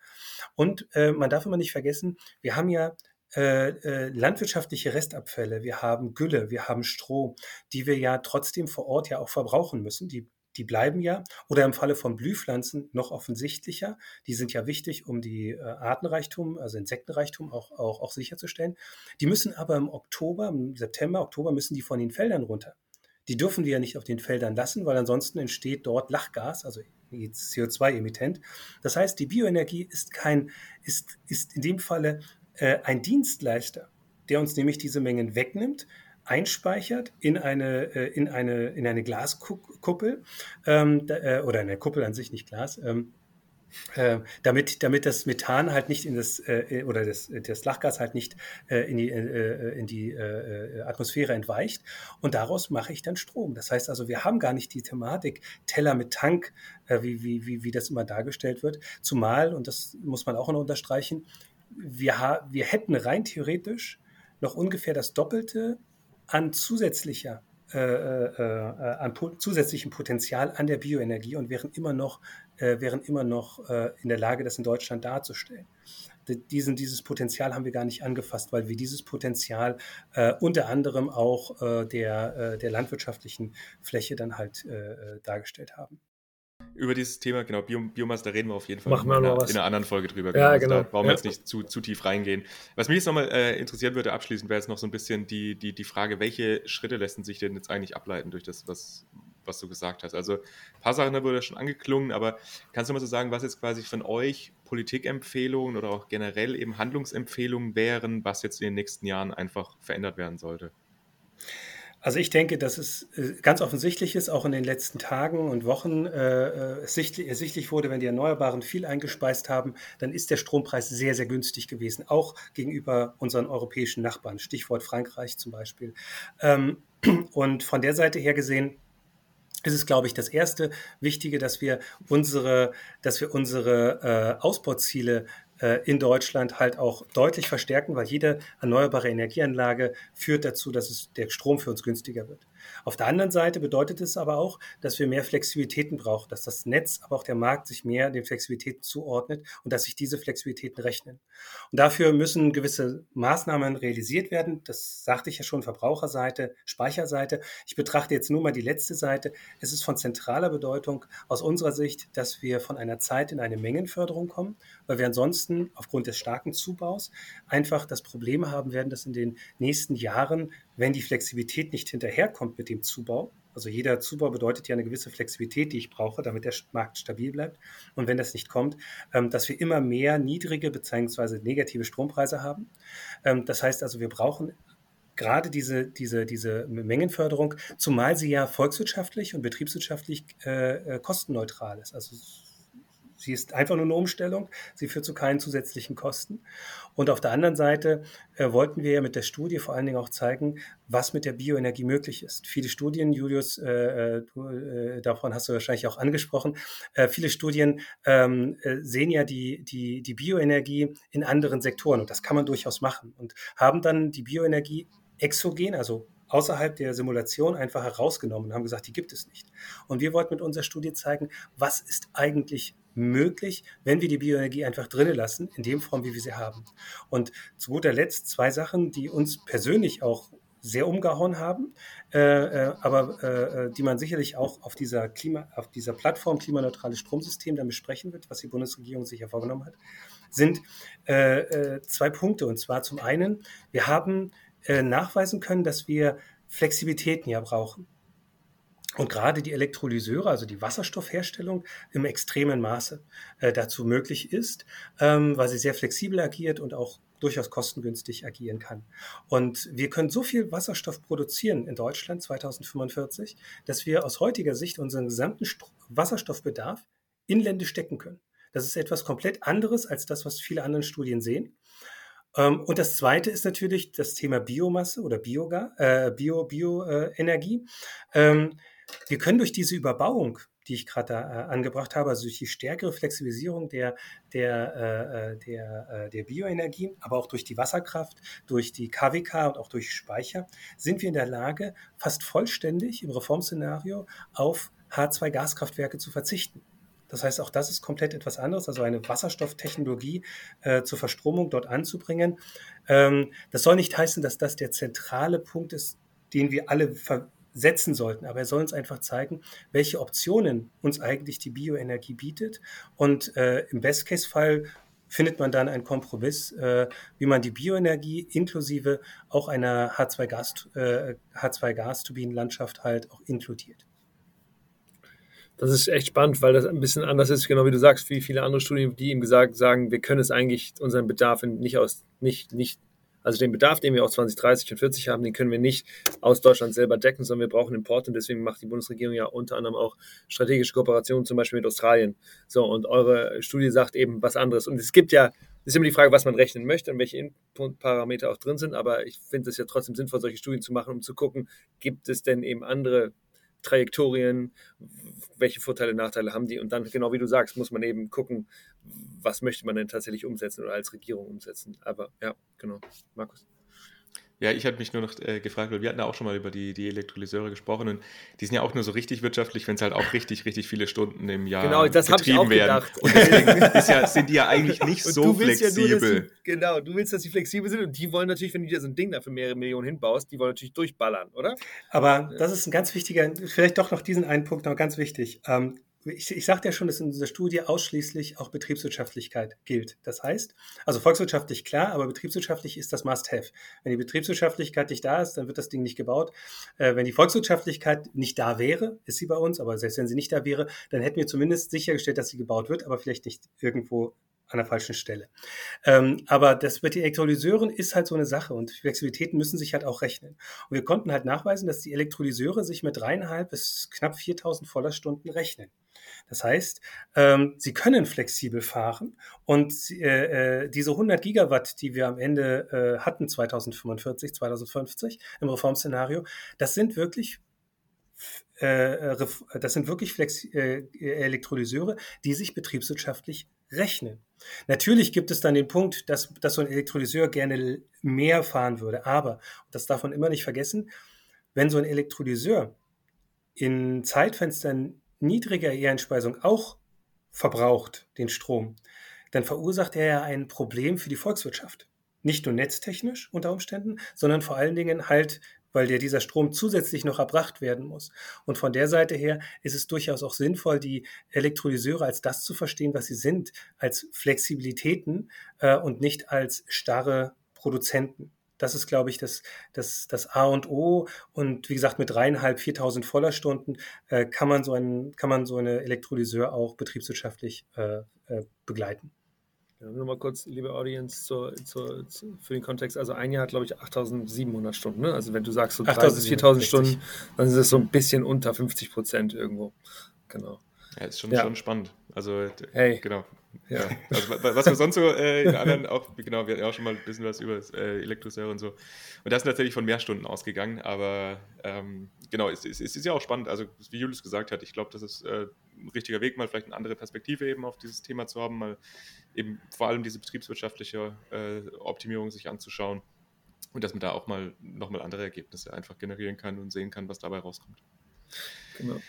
Und äh, man darf immer nicht vergessen, wir haben ja äh, äh, landwirtschaftliche Restabfälle, wir haben Gülle, wir haben Stroh, die wir ja trotzdem vor Ort ja auch verbrauchen müssen. Die, die bleiben ja. Oder im Falle von Blühpflanzen noch offensichtlicher. Die sind ja wichtig, um die äh, Artenreichtum, also Insektenreichtum auch, auch, auch sicherzustellen. Die müssen aber im Oktober, im September, Oktober müssen die von den Feldern runter. Die dürfen wir ja nicht auf den Feldern lassen, weil ansonsten entsteht dort Lachgas, also CO2-Emittent. Das heißt, die Bioenergie ist kein, ist, ist in dem Falle äh, ein Dienstleister, der uns nämlich diese Mengen wegnimmt, einspeichert in eine, äh, in eine, in eine Glaskuppel ähm, da, äh, oder eine Kuppel an sich, nicht Glas. Ähm, äh, damit, damit das Methan halt nicht in das, äh, oder das, das Lachgas halt nicht äh, in die, äh, in die äh, Atmosphäre entweicht. Und daraus mache ich dann Strom. Das heißt also, wir haben gar nicht die Thematik Teller mit Tank, äh, wie, wie, wie, wie das immer dargestellt wird. Zumal, und das muss man auch noch unterstreichen, wir, wir hätten rein theoretisch noch ungefähr das Doppelte an zusätzlicher äh, äh, äh, an po zusätzlichem Potenzial an der Bioenergie und wären immer noch, äh, wären immer noch äh, in der Lage, das in Deutschland darzustellen. Diesen, dieses Potenzial haben wir gar nicht angefasst, weil wir dieses Potenzial äh, unter anderem auch der, der landwirtschaftlichen Fläche dann halt dargestellt haben
über dieses Thema, genau, Biom Biomasse, da reden wir auf jeden Fall
Machen
in,
einer,
in einer anderen Folge drüber.
Genau. Ja, genau.
Also da brauchen wir
ja.
jetzt nicht zu, zu tief reingehen. Was mich jetzt nochmal äh, interessieren würde, abschließend wäre jetzt noch so ein bisschen die, die, die Frage, welche Schritte lassen sich denn jetzt eigentlich ableiten durch das, was, was du gesagt hast? Also ein paar Sachen da wurde schon angeklungen, aber kannst du mal so sagen, was jetzt quasi von euch Politikempfehlungen oder auch generell eben Handlungsempfehlungen wären, was jetzt in den nächsten Jahren einfach verändert werden sollte?
Also ich denke, dass es äh, ganz offensichtlich ist, auch in den letzten Tagen und Wochen äh, ersichtlich, ersichtlich wurde, wenn die Erneuerbaren viel eingespeist haben, dann ist der Strompreis sehr, sehr günstig gewesen, auch gegenüber unseren europäischen Nachbarn, Stichwort Frankreich zum Beispiel. Ähm, und von der Seite her gesehen, ist es, glaube ich, das erste Wichtige, dass wir unsere, dass wir unsere äh, Ausbauziele äh, in Deutschland halt auch deutlich verstärken, weil jede erneuerbare Energieanlage führt dazu, dass es der Strom für uns günstiger wird. Auf der anderen Seite bedeutet es aber auch, dass wir mehr Flexibilitäten brauchen, dass das Netz, aber auch der Markt sich mehr den Flexibilitäten zuordnet und dass sich diese Flexibilitäten rechnen. Und dafür müssen gewisse Maßnahmen realisiert werden. Das sagte ich ja schon, Verbraucherseite, Speicherseite. Ich betrachte jetzt nur mal die letzte Seite. Es ist von zentraler Bedeutung aus unserer Sicht, dass wir von einer Zeit in eine Mengenförderung kommen, weil wir ansonsten aufgrund des starken Zubaus einfach das Problem haben werden, dass in den nächsten Jahren wenn die Flexibilität nicht hinterherkommt mit dem Zubau, also jeder Zubau bedeutet ja eine gewisse Flexibilität, die ich brauche, damit der Markt stabil bleibt. Und wenn das nicht kommt, ähm, dass wir immer mehr niedrige bzw. negative Strompreise haben. Ähm, das heißt also, wir brauchen gerade diese, diese, diese Mengenförderung, zumal sie ja volkswirtschaftlich und betriebswirtschaftlich äh, äh kostenneutral ist. Also Sie ist einfach nur eine Umstellung. Sie führt zu keinen zusätzlichen Kosten. Und auf der anderen Seite äh, wollten wir ja mit der Studie vor allen Dingen auch zeigen, was mit der Bioenergie möglich ist. Viele Studien, Julius, äh, äh du, äh, davon hast du wahrscheinlich auch angesprochen, äh, viele Studien ähm, äh, sehen ja die, die, die Bioenergie in anderen Sektoren. Und das kann man durchaus machen. Und haben dann die Bioenergie exogen, also außerhalb der Simulation einfach herausgenommen und haben gesagt, die gibt es nicht. Und wir wollten mit unserer Studie zeigen, was ist eigentlich möglich, wenn wir die Bioenergie einfach drinnen lassen, in dem Form, wie wir sie haben. Und zu guter Letzt zwei Sachen, die uns persönlich auch sehr umgehauen haben, äh, äh, aber äh, die man sicherlich auch auf dieser Klima, auf dieser Plattform klimaneutrales Stromsystem dann besprechen wird, was die Bundesregierung sich ja vorgenommen hat, sind äh, äh, zwei Punkte. Und zwar zum einen, wir haben äh, nachweisen können, dass wir Flexibilitäten ja brauchen. Und gerade die Elektrolyseure, also die Wasserstoffherstellung, im extremen Maße äh, dazu möglich ist, ähm, weil sie sehr flexibel agiert und auch durchaus kostengünstig agieren kann. Und wir können so viel Wasserstoff produzieren in Deutschland 2045, dass wir aus heutiger Sicht unseren gesamten St Wasserstoffbedarf inländisch decken können. Das ist etwas komplett anderes als das, was viele anderen Studien sehen. Ähm, und das zweite ist natürlich das Thema Biomasse oder Bioga, äh, Bio, Bioenergie. Äh, ähm, wir können durch diese Überbauung, die ich gerade äh, angebracht habe, also durch die stärkere Flexibilisierung der, der, äh, äh der, äh, der Bioenergie, aber auch durch die Wasserkraft, durch die KWK und auch durch Speicher, sind wir in der Lage, fast vollständig im Reformszenario auf H2-Gaskraftwerke zu verzichten. Das heißt, auch das ist komplett etwas anderes, also eine Wasserstofftechnologie äh, zur Verstromung dort anzubringen. Ähm, das soll nicht heißen, dass das der zentrale Punkt ist, den wir alle setzen sollten. Aber er soll uns einfach zeigen, welche Optionen uns eigentlich die Bioenergie bietet. Und äh, im Best-Case-Fall findet man dann einen Kompromiss, äh, wie man die Bioenergie inklusive auch einer H2-Gas, äh, H2-Gasturbinenlandschaft halt auch inkludiert.
Das ist echt spannend, weil das ein bisschen anders ist, genau wie du sagst, wie viele andere Studien, die ihm gesagt sagen, wir können es eigentlich unseren Bedarf nicht aus, nicht, nicht Also den Bedarf, den wir auch 2030 und 40 haben, den können wir nicht aus Deutschland selber decken, sondern wir brauchen Import und deswegen macht die Bundesregierung ja unter anderem auch strategische Kooperationen, zum Beispiel mit Australien. So, und eure Studie sagt eben was anderes. Und es gibt ja, es ist immer die Frage, was man rechnen möchte und welche Input-Parameter auch drin sind, aber ich finde es ja trotzdem sinnvoll, solche Studien zu machen, um zu gucken, gibt es denn eben andere Trajektorien, welche Vorteile, Nachteile haben die und dann, genau wie du sagst, muss man eben gucken, was möchte man denn tatsächlich umsetzen oder als Regierung umsetzen. Aber ja, genau. Markus.
Ja, ich hatte mich nur noch äh, gefragt, weil wir hatten ja auch schon mal über die, die Elektrolyseure gesprochen und die sind ja auch nur so richtig wirtschaftlich, wenn es halt auch richtig, richtig viele Stunden im Jahr
genau, das betrieben ich auch werden. Gedacht.
Und deswegen <laughs> ja, sind die ja eigentlich nicht so flexibel. Ja nur,
die, genau, du willst, dass sie flexibel sind und die wollen natürlich, wenn du dir so ein Ding da für mehrere Millionen hinbaust, die wollen natürlich durchballern, oder?
Aber das ist ein ganz wichtiger, vielleicht doch noch diesen einen Punkt noch ganz wichtig. Ähm, ich, ich sagte ja schon, dass in dieser Studie ausschließlich auch Betriebswirtschaftlichkeit gilt. Das heißt, also volkswirtschaftlich klar, aber betriebswirtschaftlich ist das Must-Have. Wenn die Betriebswirtschaftlichkeit nicht da ist, dann wird das Ding nicht gebaut. Äh, wenn die Volkswirtschaftlichkeit nicht da wäre, ist sie bei uns, aber selbst wenn sie nicht da wäre, dann hätten wir zumindest sichergestellt, dass sie gebaut wird, aber vielleicht nicht irgendwo an der falschen Stelle. Ähm, aber das mit den Elektrolyseuren ist halt so eine Sache und Flexibilitäten müssen sich halt auch rechnen. Und wir konnten halt nachweisen, dass die Elektrolyseure sich mit dreieinhalb bis knapp 4000 Vollerstunden rechnen. Das heißt, ähm, sie können flexibel fahren und äh, äh diese 100 Gigawatt, die wir am Ende äh, hatten 2045, 2050 im Reformszenario, das sind wirklich äh, das sind wirklich Flex äh, Elektrolyseure, die sich betriebswirtschaftlich rechnen. Natürlich gibt es dann den Punkt, dass, dass so ein Elektrolyseur gerne mehr fahren würde, aber, das darf man immer nicht vergessen, wenn so ein Elektrolyseur in Zeitfenstern niedriger E-Einspeisung auch verbraucht, den Strom, dann verursacht er ja ein Problem für die Volkswirtschaft. Nicht nur netztechnisch unter Umständen, sondern vor allen Dingen halt, weil der dieser Strom zusätzlich noch erbracht werden muss. Und von der Seite her ist es durchaus auch sinnvoll, die Elektrolyseure als das zu verstehen, was sie sind, als Flexibilitäten äh, und nicht als starre Produzenten. Das ist, glaube ich, das, das, das A und O. Und wie gesagt, mit dreieinhalb, viertausend Vollerstunden äh, kann, man so ein, kann man so eine Elektrolyseur auch betriebswirtschaftlich äh, äh, begleiten.
Ja, nur mal kurz, liebe Audience, zur, zur, zur, für den Kontext. Also ein Jahr hat, glaube ich, 8700 Stunden. Ne? Also wenn du sagst so 3.000 bis 4000 Stunden, dann ist es so ein bisschen unter 50 Prozent irgendwo. Genau.
Ja, ist schon, ja. schon spannend. Also, hey. genau. Ja. Also, was wir sonst so äh, in anderen auch, genau, wir hatten ja auch schon mal ein bisschen was über das äh, Elektrosäure und so. Und das ist natürlich von mehr Stunden ausgegangen, aber ähm, genau, es, es, es, ist ja auch spannend. Also, wie Julius gesagt hat, ich glaube, das ist äh, ein richtiger Weg, mal vielleicht eine andere Perspektive eben auf dieses Thema zu haben, mal eben vor allem diese betriebswirtschaftliche äh, Optimierung sich anzuschauen und dass man da auch mal nochmal andere Ergebnisse einfach generieren kann und sehen kann, was dabei rauskommt.
Genau.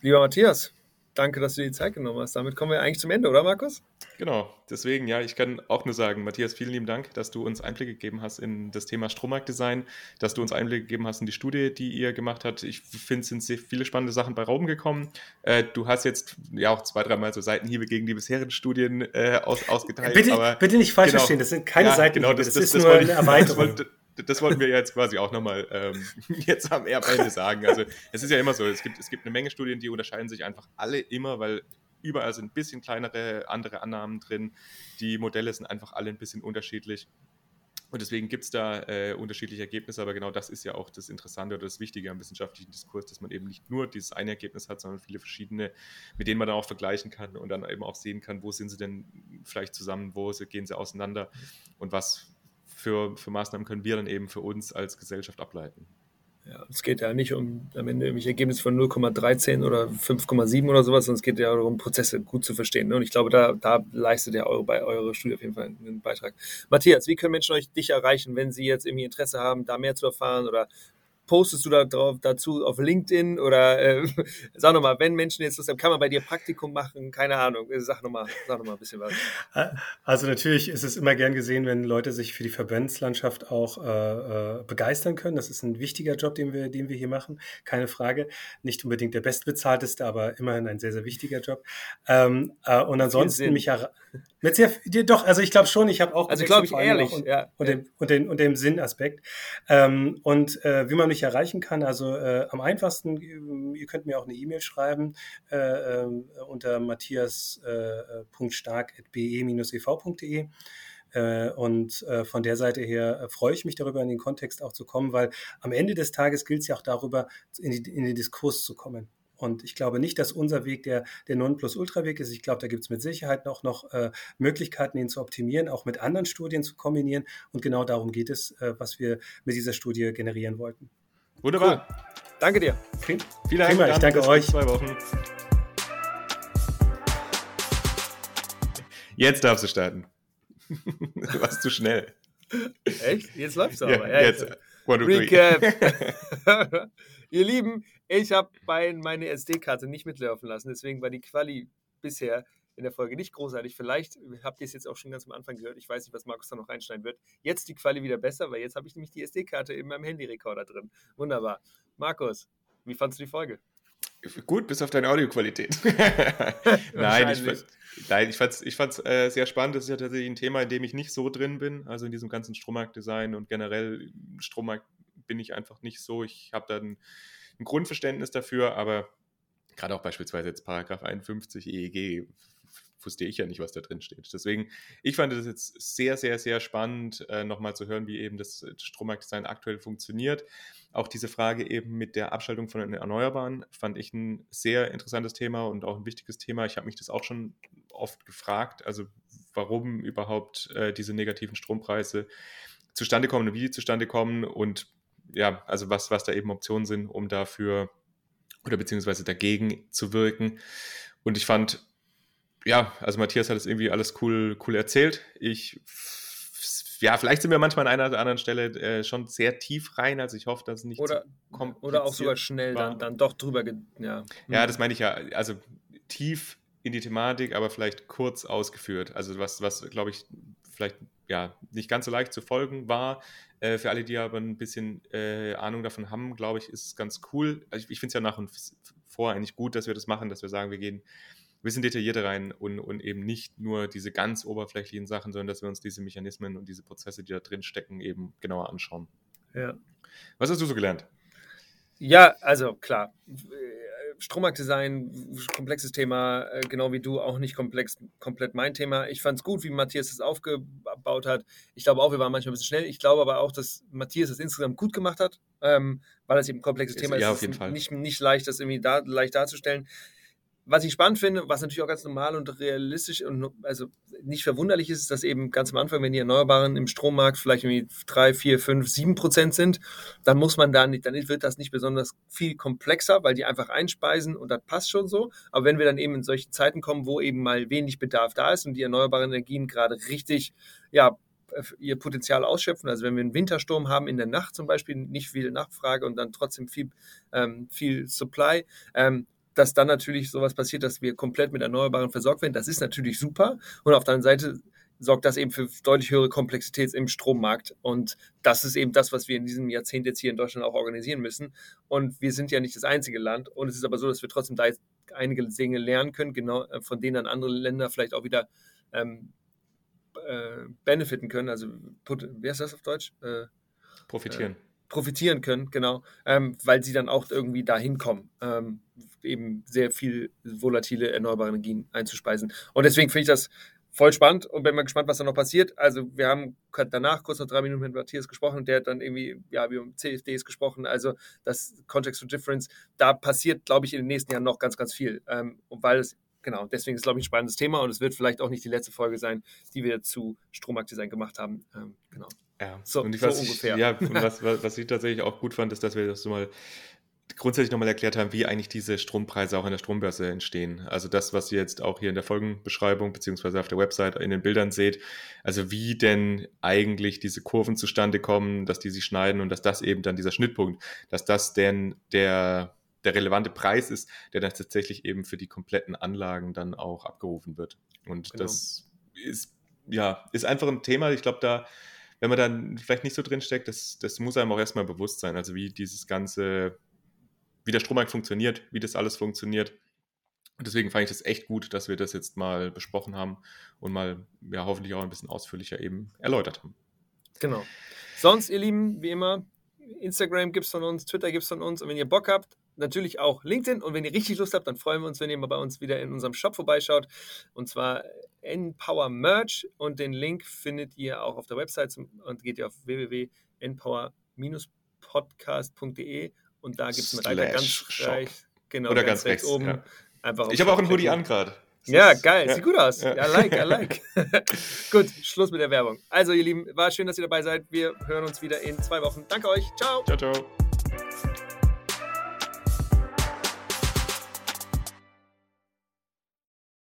Lieber Matthias, danke, dass du die Zeit genommen hast. Damit kommen wir eigentlich zum Ende, oder Markus?
Genau, deswegen, ja, ich kann auch nur sagen, Matthias, vielen lieben Dank, dass du uns Einblicke gegeben hast in das Thema Strommarktdesign, dass du uns Einblicke gegeben hast in die Studie, die ihr gemacht habt. Ich finde, es sind sehr viele spannende Sachen bei Raum gekommen. Äh, du hast jetzt ja auch zwei, dreimal so Seitenhiebe gegen die bisherigen Studien äh, aus, ausgeteilt.
Bitte, bitte nicht falsch genau, verstehen, das sind keine ja, Seitenhiebe, genau, das, das, das, ist das nur eine <laughs> Erweiterung.
Das wollten wir jetzt quasi auch nochmal ähm, <laughs> jetzt am Ende sagen. Also es ist ja immer so, es gibt, es gibt eine Menge Studien, die unterscheiden sich einfach alle immer, weil überall sind ein bisschen kleinere, andere Annahmen drin. Die Modelle sind einfach alle ein bisschen unterschiedlich. Und deswegen gibt es da äh, unterschiedliche Ergebnisse, aber genau das ist ja auch das Interessante oder das Wichtige am wissenschaftlichen Diskurs, dass man eben nicht nur dieses eine Ergebnis hat, sondern viele verschiedene, mit denen man dann auch vergleichen kann und dann eben auch sehen kann, wo sind sie denn vielleicht zusammen, wo sie, gehen sie auseinander und was für, für Maßnahmen können wir dann eben für uns als Gesellschaft ableiten.
Ja, es geht ja nicht um am Ende irgendwelche Ergebnisse von 0,13 oder 5,7 oder sowas, sondern es geht ja darum, Prozesse gut zu verstehen. Ne? Und ich glaube, da, da leistet ja eure, bei eurer Studie auf jeden Fall einen Beitrag. Matthias, wie können Menschen euch dich erreichen, wenn sie jetzt irgendwie Interesse haben, da mehr zu erfahren oder postest du da drauf, dazu auf LinkedIn oder äh, <laughs> sag nochmal, wenn Menschen jetzt Lust haben, kann man bei dir Praktikum machen? Keine Ahnung. Äh, sag nochmal sag noch mal ein bisschen was.
Also natürlich ist es immer gern gesehen, wenn Leute sich für die Verbandslandschaft auch äh, äh, begeistern können. Das ist ein wichtiger Job, den wir, den wir hier machen. Keine Frage. Nicht unbedingt der bestbezahlteste, aber immerhin ein sehr, sehr wichtiger Job. Ähm, äh, und ansonsten mich mit sehr, doch, also ich glaube schon, ich habe auch.
Also glaube ich ehrlich,
und, ja. Und, dem, und, den, und dem Sinnaspekt. Ähm, und äh, wie man mich erreichen kann, also äh, am einfachsten, ihr könnt mir auch eine E-Mail schreiben äh, äh unter matthias.stark.be-ev.de. Äh, und äh, von der Seite her äh, freue ich mich darüber, in den Kontext auch zu kommen, weil am Ende des Tages gilt es ja auch darüber, in, die, in den Diskurs zu kommen. Und ich glaube nicht, dass unser Weg der, der Non-Plus-Ultra-Weg ist. Ich glaube, da gibt es mit Sicherheit auch noch äh, Möglichkeiten, ihn zu optimieren, auch mit anderen Studien zu kombinieren. Und genau darum geht es, äh, was wir mit dieser Studie generieren wollten.
Wunderbar. Cool. Danke dir.
Vielen Dank. Ich danke euch. Zwei Wochen.
Jetzt darfst du starten. <laughs> du warst zu schnell.
Echt? Jetzt läuft's aber. Ja, jetzt. Recap. <laughs> <laughs> Ihr Lieben, ich habe meine SD-Karte nicht mitlaufen lassen, deswegen war die Quali bisher in der Folge nicht großartig. Vielleicht habt ihr es jetzt auch schon ganz am Anfang gehört. Ich weiß nicht, was Markus da noch reinschneiden wird. Jetzt die Quali wieder besser, weil jetzt habe ich nämlich die SD-Karte in meinem Handyrekorder drin. Wunderbar. Markus, wie fandest du die Folge?
Gut, bis auf deine Audioqualität. <laughs> nein, ich, nein, ich fand es ich fand's, äh, sehr spannend. Das ist ja tatsächlich ein Thema, in dem ich nicht so drin bin. Also in diesem ganzen Strommarktdesign und generell Strommarkt bin ich einfach nicht so. Ich habe dann ein Grundverständnis dafür, aber gerade auch beispielsweise jetzt Paragraph 51 EEG wusste ich ja nicht, was da drin steht. Deswegen, ich fand es jetzt sehr, sehr, sehr spannend, äh, nochmal zu hören, wie eben das Strommarktdesign aktuell funktioniert. Auch diese Frage eben mit der Abschaltung von den Erneuerbaren fand ich ein sehr interessantes Thema und auch ein wichtiges Thema. Ich habe mich das auch schon oft gefragt, also warum überhaupt äh, diese negativen Strompreise zustande kommen und wie die zustande kommen und ja, also was, was da eben Optionen sind, um dafür oder beziehungsweise dagegen zu wirken. Und ich fand, ja, also Matthias hat es irgendwie alles cool, cool erzählt. Ich, ja, vielleicht sind wir manchmal an einer oder anderen Stelle äh, schon sehr tief rein, also ich hoffe, dass es nicht
oder, oder auch sogar schnell dann, dann doch drüber,
ja. Ja, das meine ich ja, also tief in die Thematik, aber vielleicht kurz ausgeführt. Also was, was glaube ich, vielleicht ja nicht ganz so leicht zu folgen war. Äh, für alle, die aber ein bisschen äh, Ahnung davon haben, glaube ich, ist es ganz cool. Also ich, ich finde es ja nach und vor eigentlich gut, dass wir das machen, dass wir sagen, wir gehen ein bisschen detaillierter rein und, und eben nicht nur diese ganz oberflächlichen Sachen, sondern dass wir uns diese Mechanismen und diese Prozesse, die da drin stecken, eben genauer anschauen.
Ja.
Was hast du so gelernt?
Ja, also klar. Strommarktdesign, komplexes Thema, äh, genau wie du, auch nicht komplex, komplett mein Thema. Ich fand es gut, wie Matthias das aufgebaut hat. Ich glaube auch, wir waren manchmal ein bisschen schnell. Ich glaube aber auch, dass Matthias das insgesamt gut gemacht hat, ähm, weil das eben ein komplexes Thema ist.
Ja, auf jeden Fall.
Nicht, nicht leicht, das irgendwie da, leicht darzustellen was ich spannend finde, was natürlich auch ganz normal und realistisch und also nicht verwunderlich ist, ist, dass eben ganz am Anfang, wenn die Erneuerbaren im Strommarkt vielleicht irgendwie 3, 4, 5, 7 Prozent sind, dann muss man da nicht, dann wird das nicht besonders viel komplexer, weil die einfach einspeisen und das passt schon so. Aber wenn wir dann eben in solche Zeiten kommen, wo eben mal wenig Bedarf da ist und die erneuerbaren Energien gerade richtig, ja, ihr Potenzial ausschöpfen. Also wenn wir einen Wintersturm haben in der Nacht zum Beispiel, nicht viel Nachfrage und dann trotzdem viel, ähm, viel Supply, ähm, dass dann natürlich sowas passiert, dass wir komplett mit Erneuerbaren versorgt werden. Das ist natürlich super. Und auf der anderen Seite sorgt das eben für deutlich höhere Komplexität im Strommarkt. Und das ist eben das, was wir in diesem Jahrzehnt jetzt hier in Deutschland auch organisieren müssen. Und wir sind ja nicht das einzige Land. Und es ist aber so, dass wir trotzdem da jetzt einige Dinge lernen können, genau äh, von denen dann andere Länder vielleicht auch wieder ähm, äh, benefiten können. Also, wie heißt das auf Deutsch? Äh,
profitieren. Äh,
profitieren können, genau, ähm, weil sie dann auch irgendwie dahin kommen. Ähm, eben sehr viel volatile erneuerbare Energien einzuspeisen. Und deswegen finde ich das voll spannend und bin mal gespannt, was da noch passiert. Also wir haben danach kurz noch drei Minuten mit Matthias gesprochen der hat dann irgendwie, ja, wie um CFDs gesprochen, also das Context to Difference, da passiert, glaube ich, in den nächsten Jahren noch ganz, ganz viel, ähm, weil es Genau, deswegen ist es, glaube ich, ein spannendes Thema und es wird vielleicht auch nicht die letzte Folge sein, die wir zu Strommarktdesign gemacht haben. Ähm, genau.
Ja, so, und ich, so <laughs> was ungefähr. Ich, ja, und was, was, ich tatsächlich auch gut fand, ist, dass wir das so mal grundsätzlich nochmal erklärt haben, wie eigentlich diese Strompreise auch in der Strombörse entstehen. Also das, was ihr jetzt auch hier in der Folgenbeschreibung beziehungsweise auf der Website in den Bildern seht, also wie denn eigentlich diese Kurven zustande kommen, dass die sich schneiden und dass das eben dann dieser Schnittpunkt, dass das denn der, der relevante Preis ist, der dann tatsächlich eben für die kompletten Anlagen dann auch abgerufen wird. Und genau. das ist, ja, ist einfach ein Thema, ich glaube, da wenn man dann vielleicht nicht so drin steckt, das, das muss einem auch erstmal bewusst sein. Also wie dieses ganze wie der Strommarkt funktioniert, wie das alles funktioniert. Und deswegen fand ich das echt gut, dass wir das jetzt mal besprochen haben und mal ja, hoffentlich auch ein bisschen ausführlicher eben erläutert haben.
Genau. Sonst, ihr Lieben, wie immer, Instagram gibt es von uns, Twitter gibt es von uns. Und wenn ihr Bock habt, natürlich auch LinkedIn. Und wenn ihr richtig Lust habt, dann freuen wir uns, wenn ihr mal bei uns wieder in unserem Shop vorbeischaut. Und zwar Npower Merch und den Link findet ihr auch auf der Website und geht ihr auf www.npower-podcast.de und da gibt es einen Reiter ganz rechts,
genau, Oder ganz, ganz rechts, oben. Ja. Einfach ich habe auch einen Hoodie an gerade.
Ja, geil, ja. sieht gut aus. Ja. I like, I like. <laughs> gut, Schluss mit der Werbung. Also, ihr Lieben, war schön, dass ihr dabei seid. Wir hören uns wieder in zwei Wochen. Danke euch. Ciao.
Ciao, ciao.